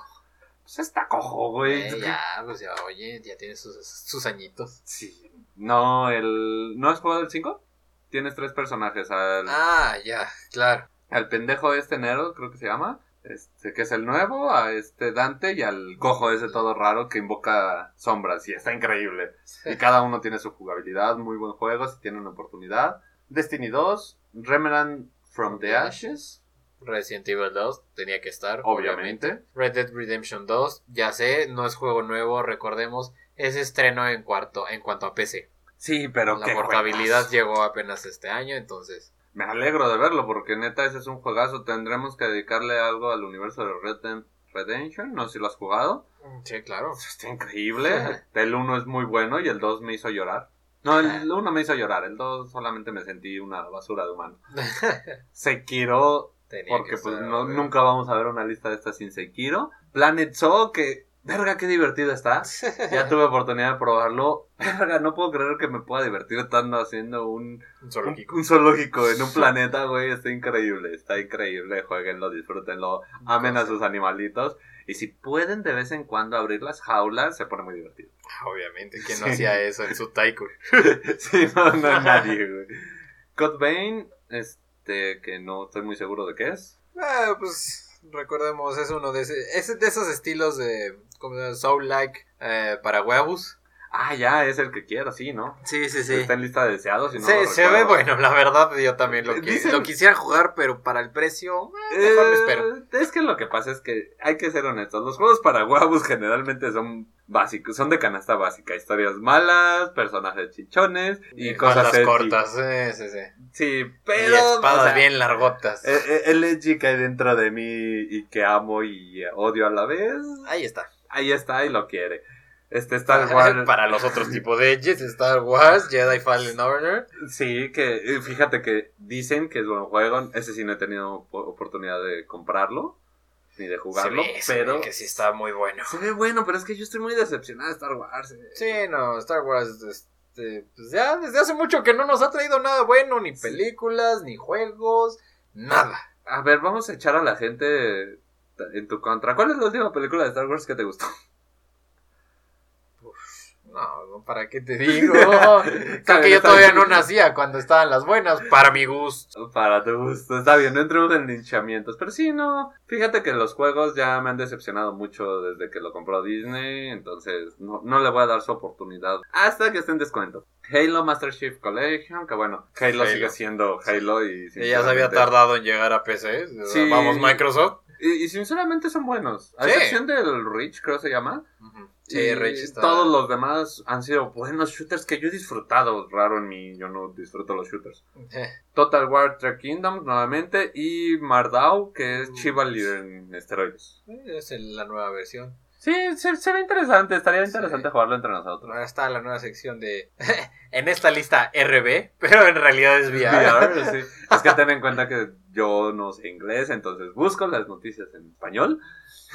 Pues está cojo, güey. Eh, ya, pues ya, oye, ya tiene sus, sus añitos. Sí. No, el. ¿No has jugado el 5? Tienes tres personajes. Al, Ah, ya, claro. al pendejo este Nero, creo que se llama. Este, que es el nuevo, a este Dante y al cojo ese todo raro que invoca sombras y está increíble. Y cada uno tiene su jugabilidad, muy buen juego si tienen oportunidad. Destiny 2, Remnant from the Ashes, Resident Evil 2 tenía que estar, obviamente. Red Dead Redemption 2, ya sé, no es juego nuevo, recordemos, es estreno en cuarto, en cuanto a PC. Sí, pero la portabilidad llegó apenas este año, entonces. Me alegro de verlo porque neta ese es un juegazo. Tendremos que dedicarle algo al universo de Red Dead Redemption. No sé si lo has jugado. Sí, claro. Está increíble. El 1 es muy bueno y el 2 me hizo llorar. No, el 1 me hizo llorar. El 2 solamente me sentí una basura de humano. Sekiro, Tenía porque que pues no, nunca vamos a ver una lista de estas sin Sekiro. Planet Zoo, que verga, qué divertido está. Ya tuve oportunidad de probarlo. Verga, no puedo creer que me pueda divertir estando haciendo un, Un un, zoológico. un zoológico en un planeta, güey. Está increíble, está increíble. Jueguenlo, disfrútenlo, amen a sus animalitos. Y si pueden de vez en cuando abrir las jaulas, se pone muy divertido. Obviamente, ¿quién no Sí. hacía eso en su Taiko? sí, no, no hay nadie, güey. Vein, este, que no estoy muy seguro de qué es. Ah, pues recordemos, es uno de, ese, es de esos estilos de como de Soul-like eh, para huevos. Ah, ya, es el que quiero, sí, ¿no? Sí, sí, Está en lista de deseados. y no Sí, lo se ve bueno, la verdad yo también lo, qui- Dicen- lo quisiera jugar, pero para el precio, eh, mejor me espero. Eh, Es que lo que pasa es que hay que ser honestos. Los juegos para huevos generalmente son básicos, son de canasta básica. Historias malas, personajes chichones y Eh, cosas cortas, sí, sí, sí. Sí, Pero, y espadas o sea, bien largotas. eh, eh, El edgy que hay dentro de mí y que amo y odio a la vez. Ahí está. Ahí está y lo quiere. Este Star Wars. Para los otros tipos de edges, Star Wars, Jedi Fallen Order. Sí, que fíjate que dicen que es buen juego. Ese sí no he tenido po- oportunidad de comprarlo ni de jugarlo, se ve, se pero ve que sí está muy bueno. se ve bueno, pero es que yo estoy muy decepcionado de Star Wars. eh. Sí, no, Star Wars, este, pues ya desde hace mucho que no nos ha traído nada bueno, ni películas, ni juegos, nada. A ver, vamos a echar a la gente en tu contra. ¿Cuál es la última película de Star Wars que te gustó? No, ¿para qué te digo? Creo que yo todavía no nacía cuando estaban las buenas, para mi gusto. Para tu gusto, está bien, no entremos en linchamientos. Pero sí, no. Fíjate que los juegos ya me han decepcionado mucho desde que lo compró Disney. Entonces, no, no le voy a dar su oportunidad hasta que esté en descuento. Halo Master Chief Collection, que bueno, Halo, Halo. sigue siendo Halo y... Y ya se había tardado en llegar a PC. Sí. Vamos, Microsoft. Y, y sinceramente son buenos. A Sí. excepción del Rich, creo se llama. Sí, Rage está. Todos los demás han sido buenos shooters que yo he disfrutado. Raro en mí, yo no disfruto los shooters. Eh, Total War Track Kingdom nuevamente y Mardau, que es. Chivalry en esteroides. Es el- la nueva versión. Sí, se, se ve interesante, estaría interesante Sí. jugarlo entre nosotros. Está la nueva sección de. en esta lista RB, pero en realidad es VR. VR, sí. Es que ten en cuenta que yo no sé inglés, entonces busco las noticias en español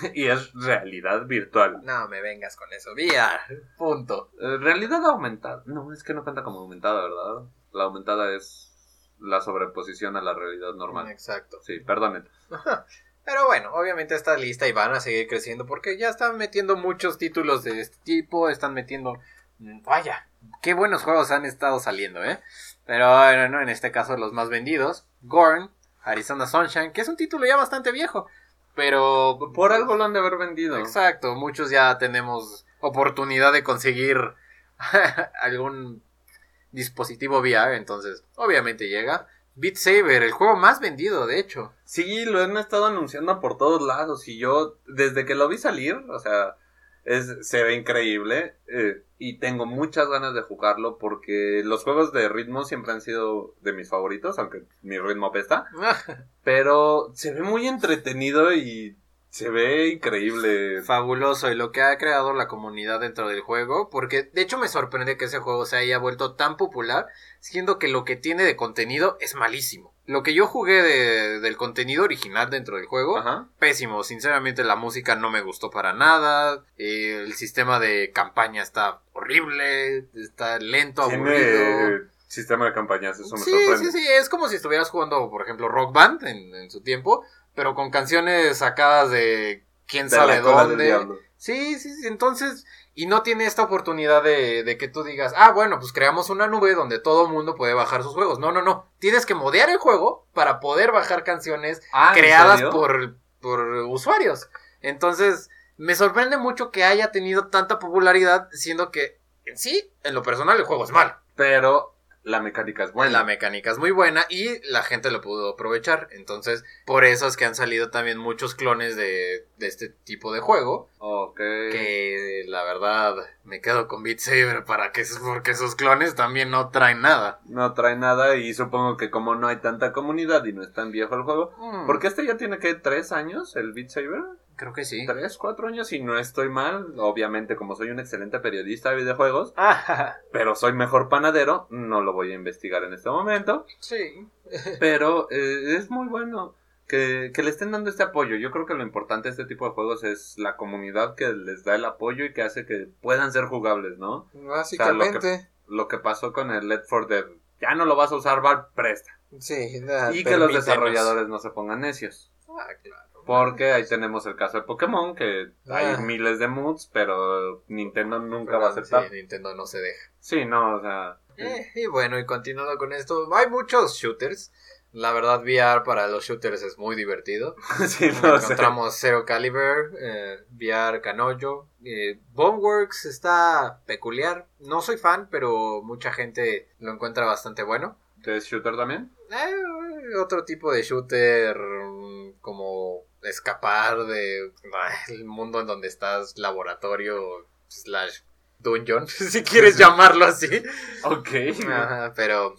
y es realidad virtual. No me vengas con eso. VR. Punto. Eh, realidad aumentada. No, es que no cuenta como aumentada, ¿verdad? La aumentada es la sobreposición a la realidad normal. Exacto. Sí, perdonen. Pero bueno, obviamente esta lista y van a seguir creciendo porque ya están metiendo muchos títulos de este tipo, están metiendo... mm, Vaya, qué buenos juegos han estado saliendo, ¿eh? Pero bueno, en este caso los más vendidos, Gorn, Arizona Sunshine, que es un título ya bastante viejo, pero... Por algo lo han de haber vendido. Exacto, muchos ya tenemos oportunidad de conseguir algún dispositivo VR, entonces obviamente llega. Beat Saber, el juego más vendido, de hecho. Sí, lo han estado anunciando por todos lados y yo, desde que lo vi salir, o sea, es, se ve increíble eh, y tengo muchas ganas de jugarlo porque los juegos de ritmo siempre han sido de mis favoritos, aunque mi ritmo apesta, pero se ve muy entretenido y se ve increíble. Fabuloso y lo que ha creado la comunidad dentro del juego, porque de hecho me sorprende que ese juego se haya vuelto tan popular, siendo que lo que tiene de contenido es malísimo. Lo que yo jugué de- del contenido original dentro del juego, Ajá. pésimo. Sinceramente la música no me gustó para nada, eh, el sistema de campaña está horrible, está lento, aburrido. Tiene sistema de campañas, eso me Sí, sorprende. sí, sí, es como si estuvieras jugando, por ejemplo, Rock Band en, en su tiempo, pero con canciones sacadas de quién De sabe dónde. Sí, sí, sí, entonces, y no tiene esta oportunidad de, de que tú digas, ah, bueno, pues creamos una nube donde todo mundo puede bajar sus juegos. No, no, no, tienes que modear el juego para poder bajar canciones Ah, ¿en creadas por, por usuarios. Entonces, me sorprende mucho que haya tenido tanta popularidad, siendo que en sí, en lo personal, el juego es malo. Pero la mecánica es buena. La mecánica es muy buena y la gente lo pudo aprovechar. Entonces, por eso es que han salido también muchos clones de, de este tipo de juego. Ok. Que la verdad me quedo con Beat Saber para que porque esos clones también no traen nada. No trae nada y supongo que como no hay tanta comunidad y no es tan viejo el juego. Mm, Porque este ya tiene que tres años, el Beat Saber. Creo que sí. Tres, cuatro años y no estoy mal. Obviamente, como soy un excelente periodista de videojuegos, Ah, pero soy mejor panadero, no lo voy a investigar en este momento. sí. Pero eh, es muy bueno que, que le estén dando este apoyo. Yo creo que lo importante de este tipo de juegos es la comunidad que les da el apoyo y que hace que puedan ser jugables, ¿no? Básicamente. Lo que pasó con el Let for Dead. Ya no lo vas a usar, Val, presta. Sí. y que los desarrolladores no se pongan necios. Ah, claro. Porque ahí tenemos el caso de Pokémon, que hay Ah. miles de moods, pero Nintendo nunca Pero va a aceptar. Sí, Nintendo no se deja. Sí, no, o sea... Eh, y bueno, y continuando con esto, hay muchos shooters. La verdad, VR para los shooters es muy divertido. sí, no sé. Encontramos Zero Caliber, eh, VR Canojo. Eh, Boneworks está peculiar. No soy fan, pero mucha gente lo encuentra bastante bueno. ¿Que es shooter también? Eh, otro tipo de shooter mm, como escapar de el mundo en donde estás, laboratorio slash dungeon, si quieres llamarlo así. Ok. Ajá, pero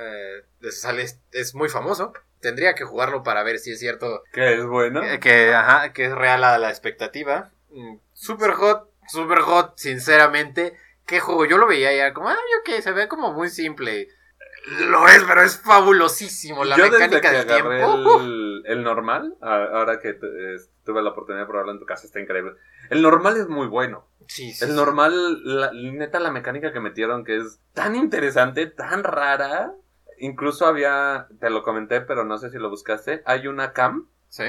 eh, sale, es muy famoso. Tendría que jugarlo para ver si es cierto Que es bueno. que, que, ajá, que es real a la expectativa. Mm, Super hot, super hot, sinceramente. ¿Qué juego? Yo lo veía ya como, ay, ok, se ve como muy simple. Lo es, pero es fabulosísimo. La Yo desde mecánica que del agarré tiempo. el, el normal, ahora que tu- eh, tuve la oportunidad de probarlo en tu casa, está increíble. El normal es muy bueno. Sí, sí, El normal, la, neta, la mecánica que metieron, que es tan interesante, tan rara, incluso había, te lo comenté, pero no sé si lo buscaste, hay una cam Sí.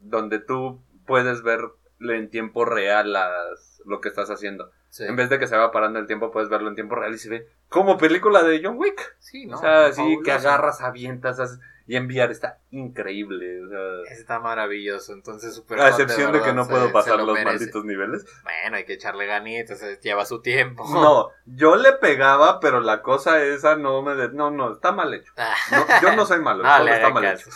donde tú puedes ver en tiempo real las, lo que estás haciendo. Sí. En vez de que se va parando el tiempo, puedes verlo en tiempo real y se ve como película de John Wick. Sí, ¿no? o sea, sí, Fabuloso. que agarras, avientas haces- y enviar está increíble. o sea, Está maravilloso, entonces super a excepción de que no puedo pasar los malditos niveles. Bueno, hay que echarle ganitas, eh, lleva su tiempo. No, yo le pegaba, pero la cosa esa no me... de- No, no, está mal hecho. Ah, No, yo no soy malo, juego le está mal hecho.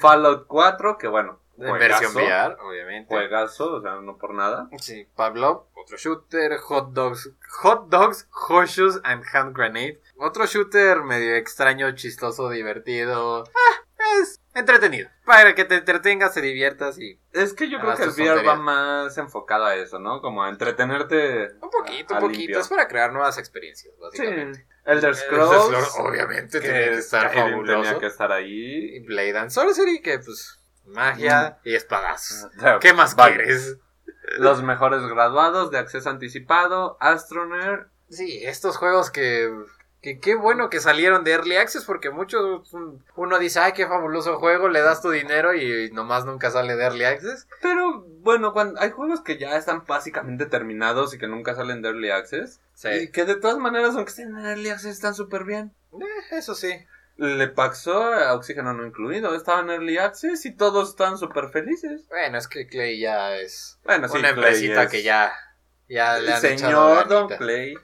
Fallout 4, que bueno, En versión VR, obviamente. juegazo, o sea, no por nada. Sí, Pavlov, otro shooter, hot dogs, hot dogs, horseshoes and hand grenade. Otro shooter medio extraño, chistoso, divertido. Ah, es entretenido. Para que te entretengas, te diviertas y Es que yo creo que el VR va más enfocado a eso, ¿no? Como a entretenerte. un poquito, a un poquito. limpio. Es para crear nuevas experiencias, Sí. básicamente. Elder El Scrolls. Scrolls, obviamente, que tiene que estar fabuloso. tenía que estar ahí. Y Blade and Sorcery, que pues magia y espadazos. ¿Qué más vaya. quieres? Los mejores graduados de acceso anticipado, Astroneer. Sí, estos juegos que, que qué bueno que salieron de Early Access porque muchos, un- uno dice, ay, qué fabuloso juego, le das tu dinero y nomás nunca sale de Early Access. Pero bueno, cuando hay juegos que ya están básicamente terminados y que nunca salen de Early Access. Y Sí, que de todas maneras, aunque estén en Early Access, están súper bien. Eh, eso sí. Le pasó a Oxígeno no incluido. Estaba en Early Access y todos están súper felices. Bueno, es que Clay ya es Bueno, sí, una empresita es- que ya, ya le han Señor Don. Clay,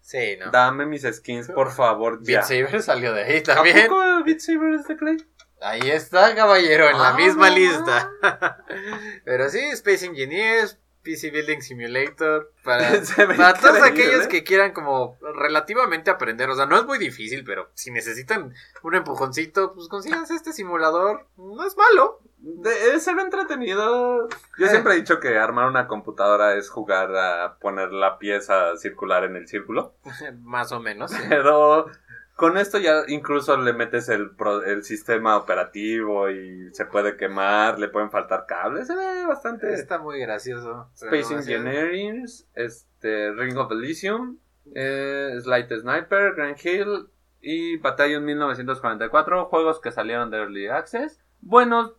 Sí, ¿no? dame mis skins, por favor, ya. Beat Saber salió de ahí ¿A también. poco Beat Saber es de Clay? Ahí está, caballero, en la Ah, misma no. lista. Pero sí, Space Engineers, PC Building Simulator, para, para todos aquellos que quieran como relativamente aprender. O sea, no es muy difícil, pero si necesitan un empujoncito, pues consíganse este simulador. No es malo. Eh, se ve entretenido. Yo Eh. siempre he dicho que armar una computadora es jugar a poner la pieza circular en el círculo. Más o menos. Pero con esto ya incluso le metes el, pro- el sistema operativo y se puede quemar, le pueden faltar cables. Se ve bastante. Está muy gracioso. Space Engineering, este, Ring of Elysium, eh, Slight Sniper, Grand Hill y Battalion 1944, juegos que salieron de Early Access. Buenos,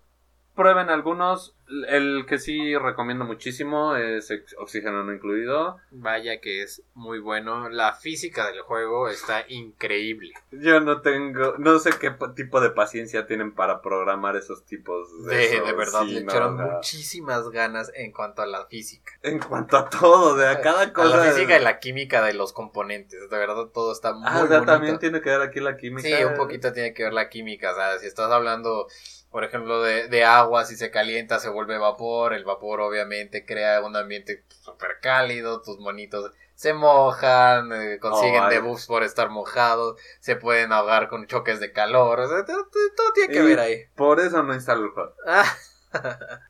prueben algunos. El que sí recomiendo muchísimo es Oxígeno no incluido. Vaya que es muy bueno. La física del juego está increíble. Yo no tengo, no sé qué tipo de paciencia tienen para programar esos tipos de... De, eso. de verdad, Sí, le no, echaron o sea, muchísimas ganas en cuanto a la física. En cuanto a todo, de a cada A cosa... la física y la química de los componentes. De verdad, todo está muy Ah, o sea, bonito. también tiene que ver aquí la química. Sí, un poquito tiene que ver la química. O sea, si estás hablando, por ejemplo, de, de agua, si se calienta, se vuelve vapor. El vapor, obviamente, crea un ambiente súper cálido. Tus monitos se mojan, eh, consiguen Oh, debuffs por estar mojados. Se pueden ahogar con choques de calor. O sea, todo, tiene que Y ver ahí. Por eso no instalo el juego.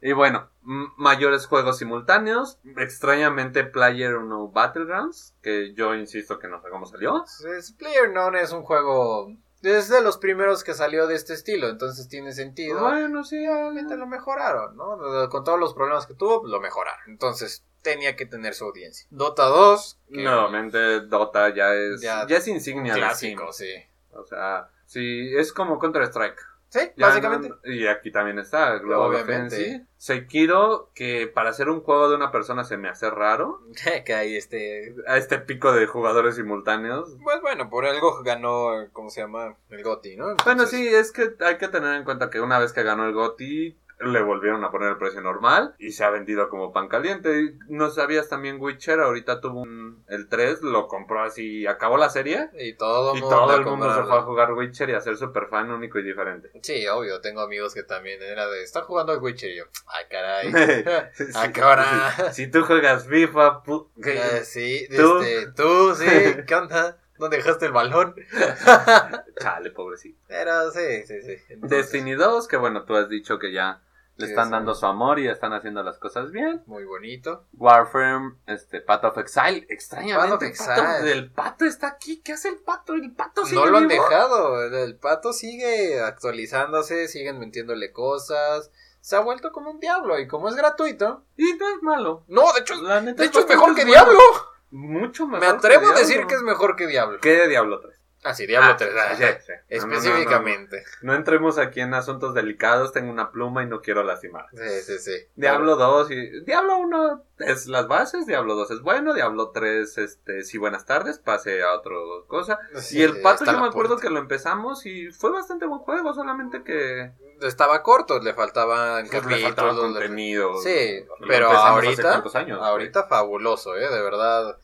Y bueno, mayores juegos simultáneos. Extrañamente, Player No Battlegrounds. Que yo insisto que no sé cómo salió. Player es un juego. Es de los primeros que salió de este estilo, entonces tiene sentido. Bueno, sí. Obviamente lo mejoraron, ¿no? Con todos los problemas que tuvo, pues lo mejoraron. Entonces, tenía que tener su audiencia. Dota 2, que- Nuevamente, Dota ya es. Ya- Ya, es insignia de clásico, sí. O sea, sí, es como Counter-Strike. Sí, Ya básicamente. no- y aquí también está Global Obviamente. Sekiro, que para hacer un juego de una persona se me hace raro. que hay este... A este pico de jugadores simultáneos. Pues bueno, por algo ganó, ¿cómo se llama? El GOTY, ¿no? Bueno, Entonces, sí, es que hay que tener en cuenta que una vez que ganó el GOTY, le volvieron a poner el precio normal y se ha vendido como pan caliente. No sabías también Witcher, ahorita tuvo un, el 3, lo compró así, acabó la serie. Y todo, Y mundo todo el mundo se fue a jugar Witcher y a ser super fan único y diferente. Sí, obvio, tengo amigos que también era de... Están jugando al Witcher y yo... Ay, caray. Sí, ¿A qué hora? Si tú juegas FIFA, Eh, sí, ¿Tú? este, tú, sí, ¿qué onda? ¿Dónde dejaste el balón? chale, pobrecito. Pero sí, sí, sí. Entonces, Destiny 2, que bueno, tú has dicho que ya le están sí. dando su amor y están haciendo las cosas bien. Muy bonito. Warframe, este, Path of Exile, extrañamente. Path of Exile. el pato está aquí, ¿qué hace el pato? El pato sigue No lo han vivo? dejado. El, pato sigue actualizándose, siguen metiéndole cosas. Se ha vuelto como un diablo y como es gratuito. Y no es malo. No, de hecho, La neta de hecho es mejor que bueno. Diablo. Mucho mejor. Me atrevo a que decir Diablo. que es mejor que Diablo. ¿Qué de Diablo 3? Ah, sí, Diablo Ah, 3. sí, ah, sí, sí. No, no, no, no, Específicamente. No entremos aquí en asuntos delicados, tengo una pluma y no quiero lastimar. Sí, sí, sí. Diablo 2 y Diablo 1 es las bases, Diablo 2 es bueno, Diablo 3 este sí buenas tardes, pase a otra cosa. Sí, y el pato yo me acuerdo puerta. que lo empezamos y fue bastante buen juego, solamente que Estaba corto, le faltaban pues, le faltaba capítulos. le- contenido. Sí, Lo pero hace ahorita, años, ahorita fabuloso, eh, de verdad.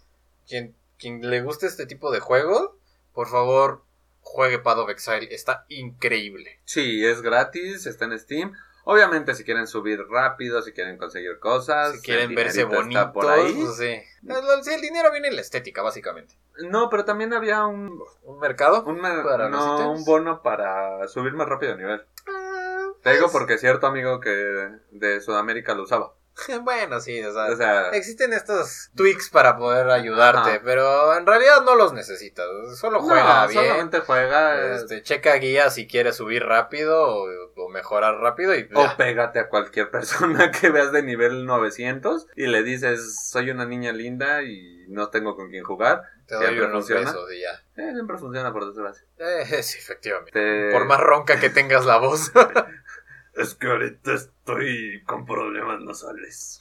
Quien, quien le guste este tipo de juegos, por favor, juegue Path of Exile, está increíble. Sí, es gratis, está en Steam. Obviamente si quieren subir rápido, si quieren conseguir cosas, Si quieren verse está por ahí. sí. El, dinero viene en la estética, básicamente. No, pero también había un ¿Un mercado? un, ¿Para no, un bono para subir más rápido de nivel. Ah, Te digo pues, porque cierto amigo que de Sudamérica lo usaba. Bueno, sí, o sea, O sea, existen estos tweaks para poder ayudarte, Ajá. pero en realidad no los necesitas. Solo juega no, bien. solamente juega Este, checa guía si quieres subir rápido o, o mejorar rápido y o pégate a cualquier persona que veas de nivel 900 y le dices, soy una niña linda y no tengo con quién jugar. te doy siempre unos funciona. besos y ya. Eh, siempre funciona por desgracia. Eh, sí, efectivamente. Te- Por más ronca que tengas la voz. Es que ahorita estoy con problemas nasales.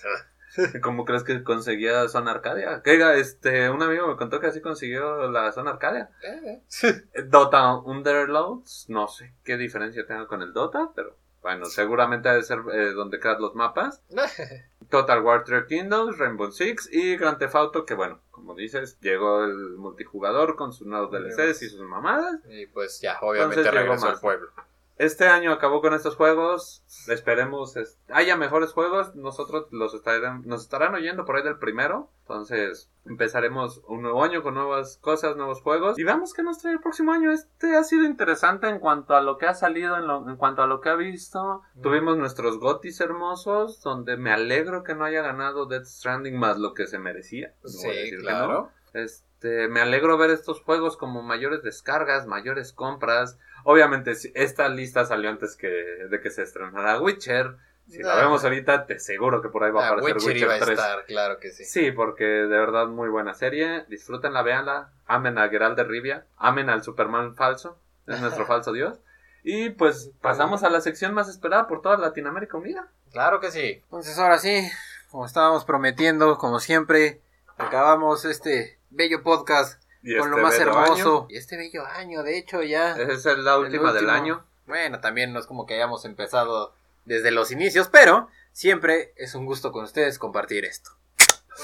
¿Cómo crees que conseguía Zona Arcadia? Que diga, este, un amigo me contó que así consiguió la Zona Arcadia. Eh, Dota Underlords, no sé qué diferencia tenga con el Dota, pero bueno, seguramente debe ser eh, donde creas los mapas. Total War Three Kingdoms, Rainbow Six y Grand Theft Auto, que bueno, como dices, llegó el multijugador con sus nuevos DLCs y sus mamadas. y pues ya, obviamente Entonces regresó al pueblo. Este año acabó con estos juegos. Esperemos es- haya mejores juegos. Nosotros los estarán, nos estarán oyendo por ahí del primero. Entonces empezaremos un nuevo año con nuevas cosas, nuevos juegos. Y veamos qué nos trae el próximo año. Este ha sido interesante en cuanto a lo que ha salido, en, lo- en cuanto a lo que ha visto. Mm. Tuvimos nuestros gotis hermosos, donde me alegro que no haya ganado Death Stranding más lo que se merecía. No voy a Sí, que claro. no. Este, me alegro ver estos juegos como mayores descargas, mayores compras. Obviamente, si- esta lista salió antes que de que se estrenara Witcher. Si la Ah. vemos ahorita, te seguro que por ahí va a Ah, aparecer Witcher Witcher, iba a 3. estar, claro que sí. Sí, porque de verdad muy buena serie. Disfrútenla, véanla. Amen a Geralt de Rivia. Amen al Superman falso. Es nuestro falso dios. Y pues pasamos a la sección más esperada por toda Latinoamérica Unida. Claro que sí. Entonces ahora sí, como estábamos prometiendo, como siempre, acabamos este bello podcast Y con lo este más bello hermoso. año. Y este bello año, de hecho, ya. Esa es la última del año. Bueno, también no es como que hayamos empezado desde los inicios, pero siempre es un gusto con ustedes compartir esto.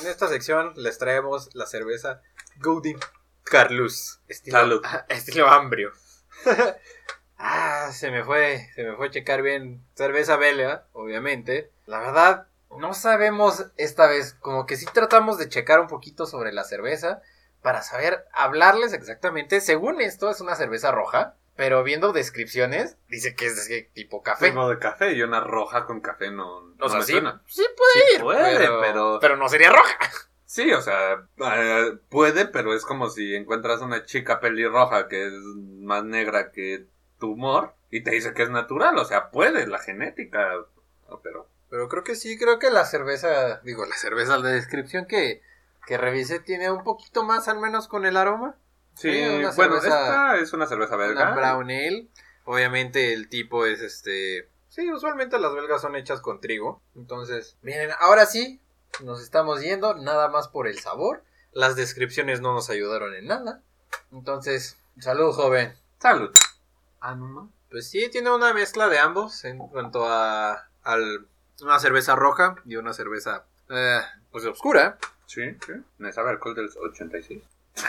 En esta sección les traemos la cerveza Golden Carlus. Estilo, Salud. estilo ambrio. ah, se me fue, se me fue checar bien. Cerveza belga, obviamente. La verdad, no sabemos esta vez, como que sí tratamos de checar un poquito sobre la cerveza para saber hablarles exactamente. Según esto, es una cerveza roja, pero viendo descripciones, dice que es de tipo café. Tipo de café y una roja con café no, O no sea, me sí, suena. sí puede Sí ir, puede, pero, pero- pero no sería roja. Sí, o sea, eh, puede, pero es como si encuentras una chica pelirroja que es más negra que tu humor y te dice que es natural, o sea, puede, la genética, pero Pero creo que sí, creo que la cerveza, digo, la cerveza de descripción que, que revisé tiene un poquito más al menos con el aroma. sí, Sí, una bueno, cerveza- esta es una cerveza belga. Una brown ale. Obviamente el tipo es este... Sí, usualmente las belgas son hechas con trigo. Entonces, miren, ahora sí, nos estamos yendo nada más por el sabor. Las descripciones no nos ayudaron en nada. Entonces, salud joven. Salud. Ah, no, no. Pues sí, tiene una mezcla de ambos en cuanto a al, una cerveza roja y una cerveza eh, pues oscura. Sí, sí. Me sabe alcohol del 86.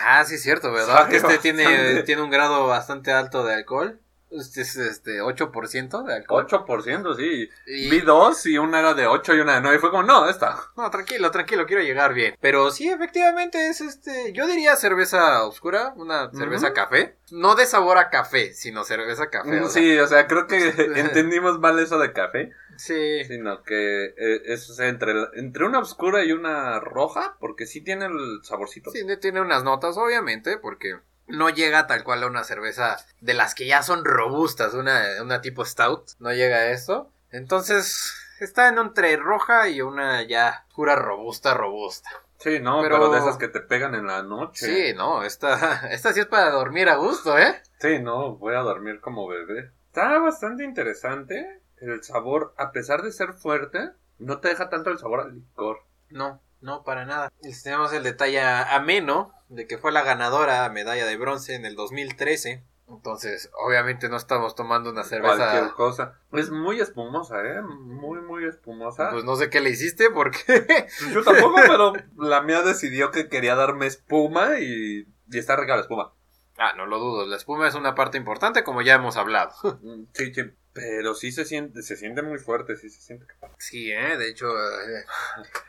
Ah, sí es cierto, ¿verdad? Sabe Que este tiene, bastante. tiene un grado bastante alto de alcohol. Este es este 8% de alcohol. 8%, sí. Y- Vi dos y una era de 8 y una de 9. Y fue como, no, esta. No, tranquilo, tranquilo, quiero llegar bien. Pero sí, efectivamente es este, yo diría cerveza oscura, una cerveza café. No de sabor a café, sino cerveza café. o sea, Sí, o sea, creo que entendimos mal eso de café. Sí. Sino que eh, es entre, entre una oscura y una roja, porque sí tiene el saborcito. Sí, tiene unas notas, obviamente, porque no llega tal cual a una cerveza de las que ya son robustas, una, una tipo stout. No llega a eso. Entonces, está en entre roja y una ya oscura robusta, robusta. Sí, no, Pero- pero... de esas que te pegan en la noche. Sí, no, esta, esta sí es para dormir a gusto, ¿eh? Sí, no, voy a dormir como bebé. Está bastante interesante. El sabor, a pesar de ser fuerte, no te deja tanto el sabor al licor. No, no, para nada. Y Tenemos el detalle ameno de que fue la ganadora medalla de bronce en el 2013. Entonces, obviamente no estamos tomando una Cualquier cerveza. cosa. Es muy espumosa, ¿eh? Muy, muy espumosa. Pues no sé qué le hiciste porque... Yo tampoco, pero la mía decidió que quería darme espuma y, y está rica la espuma. ah, no lo dudo, la espuma es una parte importante como ya hemos hablado. Mm, Sí, sí, pero sí se siente, se siente muy fuerte, sí se siente. Sí, ¿eh? De hecho, eh,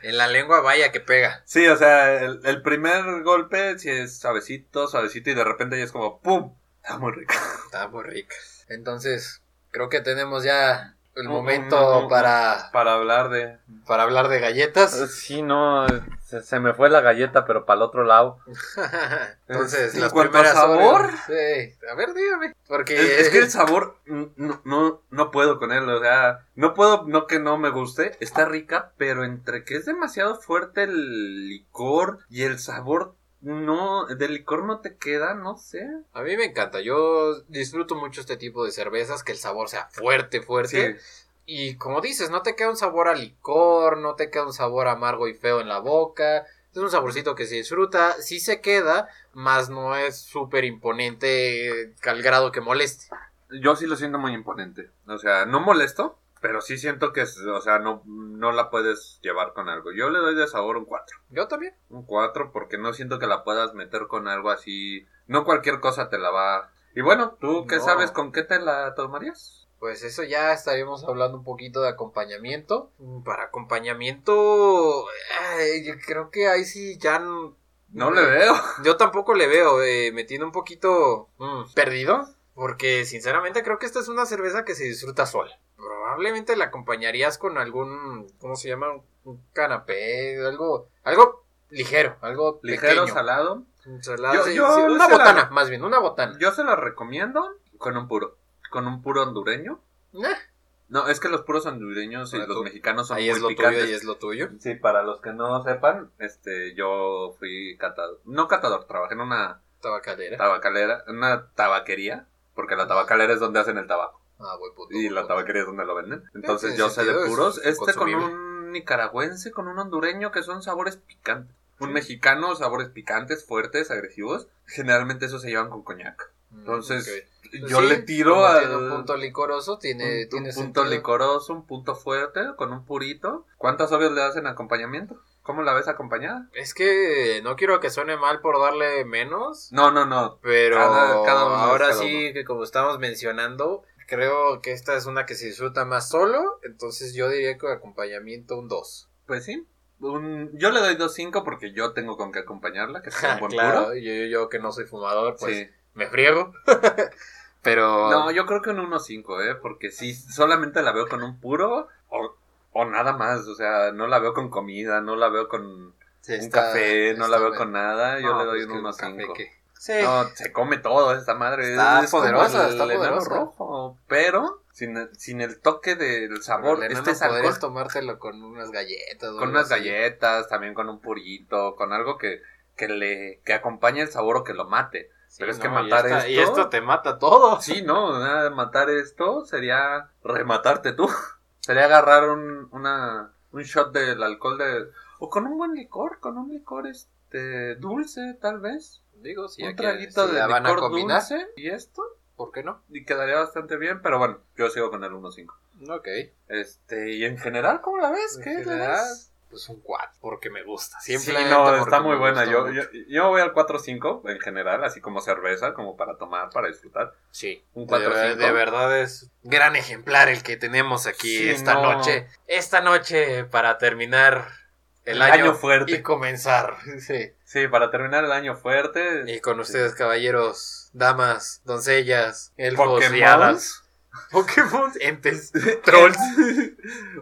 en la lengua vaya que pega. Sí, o sea, el, el primer golpe sí es suavecito, suavecito y de repente ya es como ¡pum! Está muy rico. Está muy rica. Entonces, creo que tenemos ya el Un- momento un- un- para, Para hablar de... para hablar de galletas. Sí, no, se, se me fue la galleta, pero para el otro lado. Entonces, En las cuanto a primeras sabor. Sí. A ver, dígame. Porque Es, es que el sabor, no, no, no puedo con él, o sea, no puedo, no que no me guste, está rica, pero entre que es demasiado fuerte el licor y el sabor, no, del licor no te queda, no sé. a mí me encanta. Yo disfruto mucho este tipo de cervezas, que el sabor sea fuerte, fuerte. Y como dices, no te queda un sabor a licor, no te queda un sabor amargo y feo en la boca. Es un saborcito que se disfruta, sí se queda, más no es súper imponente al grado que moleste. Yo sí lo siento muy imponente, o sea, no molesto, pero sí siento que, es- o sea, no, no la puedes llevar con algo. Yo le doy de sabor un 4. Yo también. Un 4 porque no siento que la puedas meter con algo así. No cualquier cosa te la va. Y bueno, ¿tú qué No. sabes con qué te la tomarías? Pues eso ya estaríamos hablando un poquito de acompañamiento. Mm, Para acompañamiento, yo creo que ahí sí ya... No le veo. Yo tampoco le veo, eh, me tiene un poquito mm, perdido. Porque sinceramente creo que esta es una cerveza que se disfruta sola. Probablemente la acompañarías con algún, ¿cómo se llama? Un canapé, algo, algo ligero, algo Ligero, pequeño. salado. Ensalada, Yo- sí, yo sí, una la- botana, más bien, una botana. Yo se la recomiendo con un puro. Con un puro hondureño. No, es que los puros hondureños y los mexicanos son ahí muy es lo picantes. tuyo y es lo tuyo. Sí, para los que no sepan, este, yo fui catador. No catador, trabajé en una Tabacalera. tabacalera, una tabaquería. Porque la tabacalera es donde hacen el tabaco. Ah, buen punto. Y la tabaquería es donde lo venden. Entonces yo sé de es puros. Este con un nicaragüense, con un hondureño, que son sabores picantes. Un Sí. mexicano, sabores picantes, fuertes, agresivos. Generalmente esos se llevan con coñac. Mm, Entonces, yo sí, le tiro al tiene un punto licoroso, tiene, un, tiene un punto sentido. licoroso, un punto fuerte, con un purito. ¿Cuántas obvios le das en acompañamiento? ¿Cómo la ves acompañada? Es que no quiero que suene mal por darle menos, No, no, no. pero Cada- cada uno ahora cada sí uno. que como estamos mencionando, creo que esta es una que se disfruta más solo, entonces yo diría que acompañamiento un 2. Pues sí. Un- yo le doy 2.5 porque yo tengo con qué acompañarla, que es un buen claro, puro. yo, yo, yo que no soy fumador, pues Sí. me friego. pero No, yo creo que un 1.5, ¿eh? Porque si solamente la veo con un puro o, o nada más. O sea, no la veo con comida, no la veo con un está- café, no la veo bien. con nada. Yo No, le doy pues un un café 1.5. que- Sí. No, se come todo esta madre. Está es poderosa, está poderosa. rojo. Pero sin el, sin el toque del sabor. Enano Este es podrías tomártelo con unas galletas. con unas así. galletas, también con un purito, con algo que, que le que acompañe el sabor o que lo mate. Sí, Pero es que no, y matar esta- Y esto- esto te mata todo. Sí, no, nada matar esto sería rematarte tú. Sería agarrar un, una, un shot del alcohol de... O con un buen licor, con un licor este dulce tal vez. Digo, si un traguito de van a combinar, dulce y esto. ¿por qué no? Y quedaría bastante bien, pero bueno, yo sigo con el 1.5. Ok. Este, y en general, ¿cómo la ves? En ¿Qué le general, das? Pues un 4, porque me gusta. Sí, Simplemente no, está muy buena. Yo, yo, yo voy al 4-5 en general, así como cerveza, como para tomar, para disfrutar. Sí, Un de, 4-5. de verdad es gran ejemplar el que tenemos aquí Sí, esta no. noche. Esta noche para terminar el, año, año fuerte. y comenzar. Sí. Sí, para terminar el año fuerte. Y con ustedes, caballeros, damas, doncellas, elfos Pokémon. y hadas. Pokémon, entes, Trolls.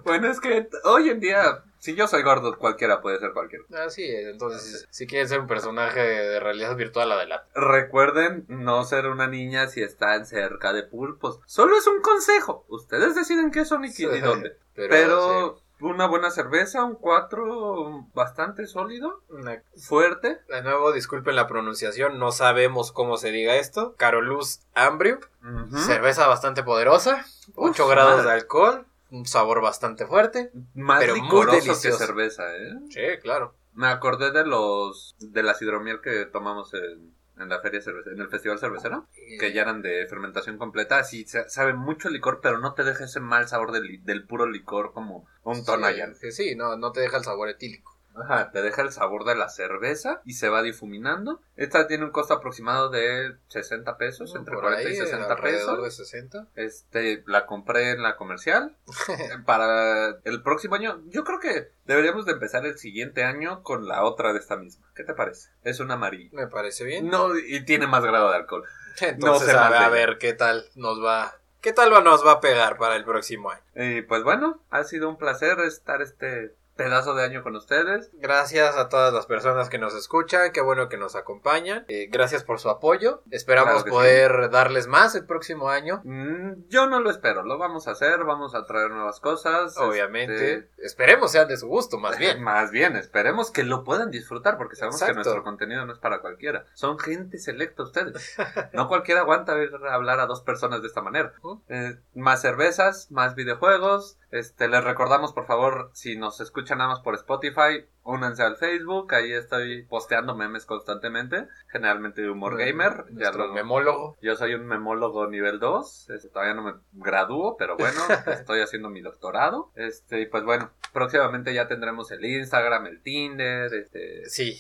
bueno, es que hoy en día, si yo soy gordo, cualquiera puede ser cualquiera. Así es, entonces, si quieren ser un personaje de realidad virtual, adelante. Recuerden no ser una niña si están cerca de pulpos. Solo es un consejo. Ustedes deciden qué son y, qué- y dónde. Pero, Pero, una buena cerveza, un 4 bastante sólido, Una- fuerte. De nuevo, disculpen la pronunciación, no sabemos cómo se diga esto. Carolus Ambrium, Ujú. cerveza bastante poderosa, 8 Uf, grados madre. de alcohol, un sabor bastante fuerte. Más pero muy licoroso que delicioso. cerveza, ¿eh? Sí, claro. Me acordé de los de la hidromiel que tomamos en, en la feria cervecera, en el festival cervecero, que ya eran de fermentación completa, así sa- sabe mucho licor, pero no te deja ese mal sabor del, del puro licor como un Tonayan. Sí, sí, no, no te deja el sabor etílico. Ajá, te deja el sabor de la cerveza y se va difuminando. Esta tiene un costo aproximado de 60 pesos, entre Por 40 ahí, y 60 alrededor pesos. de 60. Este, la compré en la comercial. Para el próximo año, yo creo que deberíamos de empezar el siguiente año con la otra de esta misma. ¿Qué te parece? Es una amarilla. Me parece bien. No, y tiene más grado de alcohol. Entonces, se a, ver qué tal nos va. ¿Qué tal nos va a pegar para el próximo año? Y pues bueno, ha sido un placer estar este pedazo de año con ustedes. Gracias a todas las personas que nos escuchan, qué bueno que nos acompañan. Eh, gracias por su apoyo. Esperamos Claro poder darles más el próximo año. Mm, yo no lo espero, lo vamos a hacer, vamos a traer nuevas cosas. Obviamente. este, Esperemos sean de su gusto, más bien. Más bien, esperemos que lo puedan disfrutar porque sabemos que nuestro contenido no es para cualquiera. Son gente selecta ustedes. No cualquiera aguanta ver hablar a dos personas de esta manera. Eh, más cervezas, más videojuegos. Este, les recordamos, por favor, si nos escuchan nada más por Spotify, únanse al Facebook. Ahí estoy posteando memes constantemente. Generalmente de humor gamer. Ya lo, memólogo. yo soy un memólogo nivel 2, este, todavía no me gradúo, pero bueno, estoy haciendo mi doctorado. Este, y pues bueno, próximamente ya tendremos el Instagram, el Tinder, este, Sí.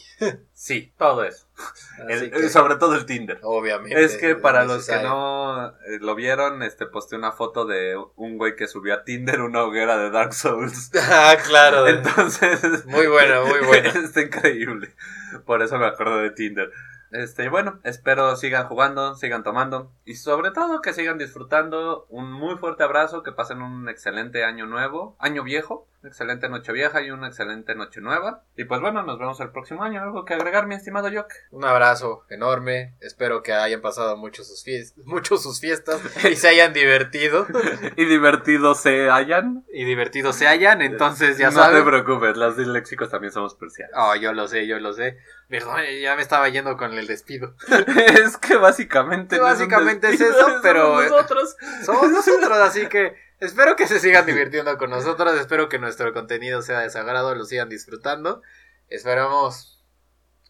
sí, todo eso. El- que, sobre todo el Tinder. obviamente. Es que para los que no eh, lo vieron, este posté una foto de un güey que subió a Tinder una hoguera de Dark Souls. ah, claro. Entonces, Muy bueno, muy bueno. Está increíble. Por eso me acuerdo de Tinder. Este, bueno, espero sigan jugando, sigan tomando y sobre todo que sigan disfrutando. Un muy fuerte abrazo, que pasen un excelente año nuevo, año viejo, excelente noche vieja y una excelente noche nueva. Y pues bueno, nos vemos el próximo año. ¿Algo que agregar, mi estimado Jock? Un abrazo enorme. Espero que hayan pasado mucho sus, fiestas, mucho sus fiestas y se hayan divertido. y divertidos se hayan. y divertidos se hayan. Entonces, ya no te saben. preocupes, los disléxicos también somos persianos. Oh, yo lo sé, yo lo sé. Perdón, ya me estaba yendo con el despido. es que básicamente. Que no básicamente es eso, somos pero- Nosotros. Somos nosotros, así que espero que se sigan divirtiendo con nosotros. Espero que nuestro contenido sea de su agrado, lo sigan disfrutando. Esperamos.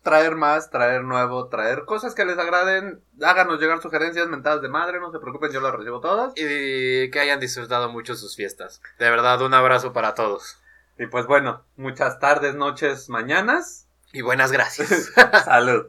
traer más, traer nuevo, traer cosas que les agraden. Háganos llegar sugerencias, mentadas de madre, no se preocupen, yo las recibo todas. Y que hayan disfrutado mucho sus fiestas. De verdad, un abrazo para todos. Y pues bueno, muchas tardes, noches, mañanas. Y buenas gracias. Salud.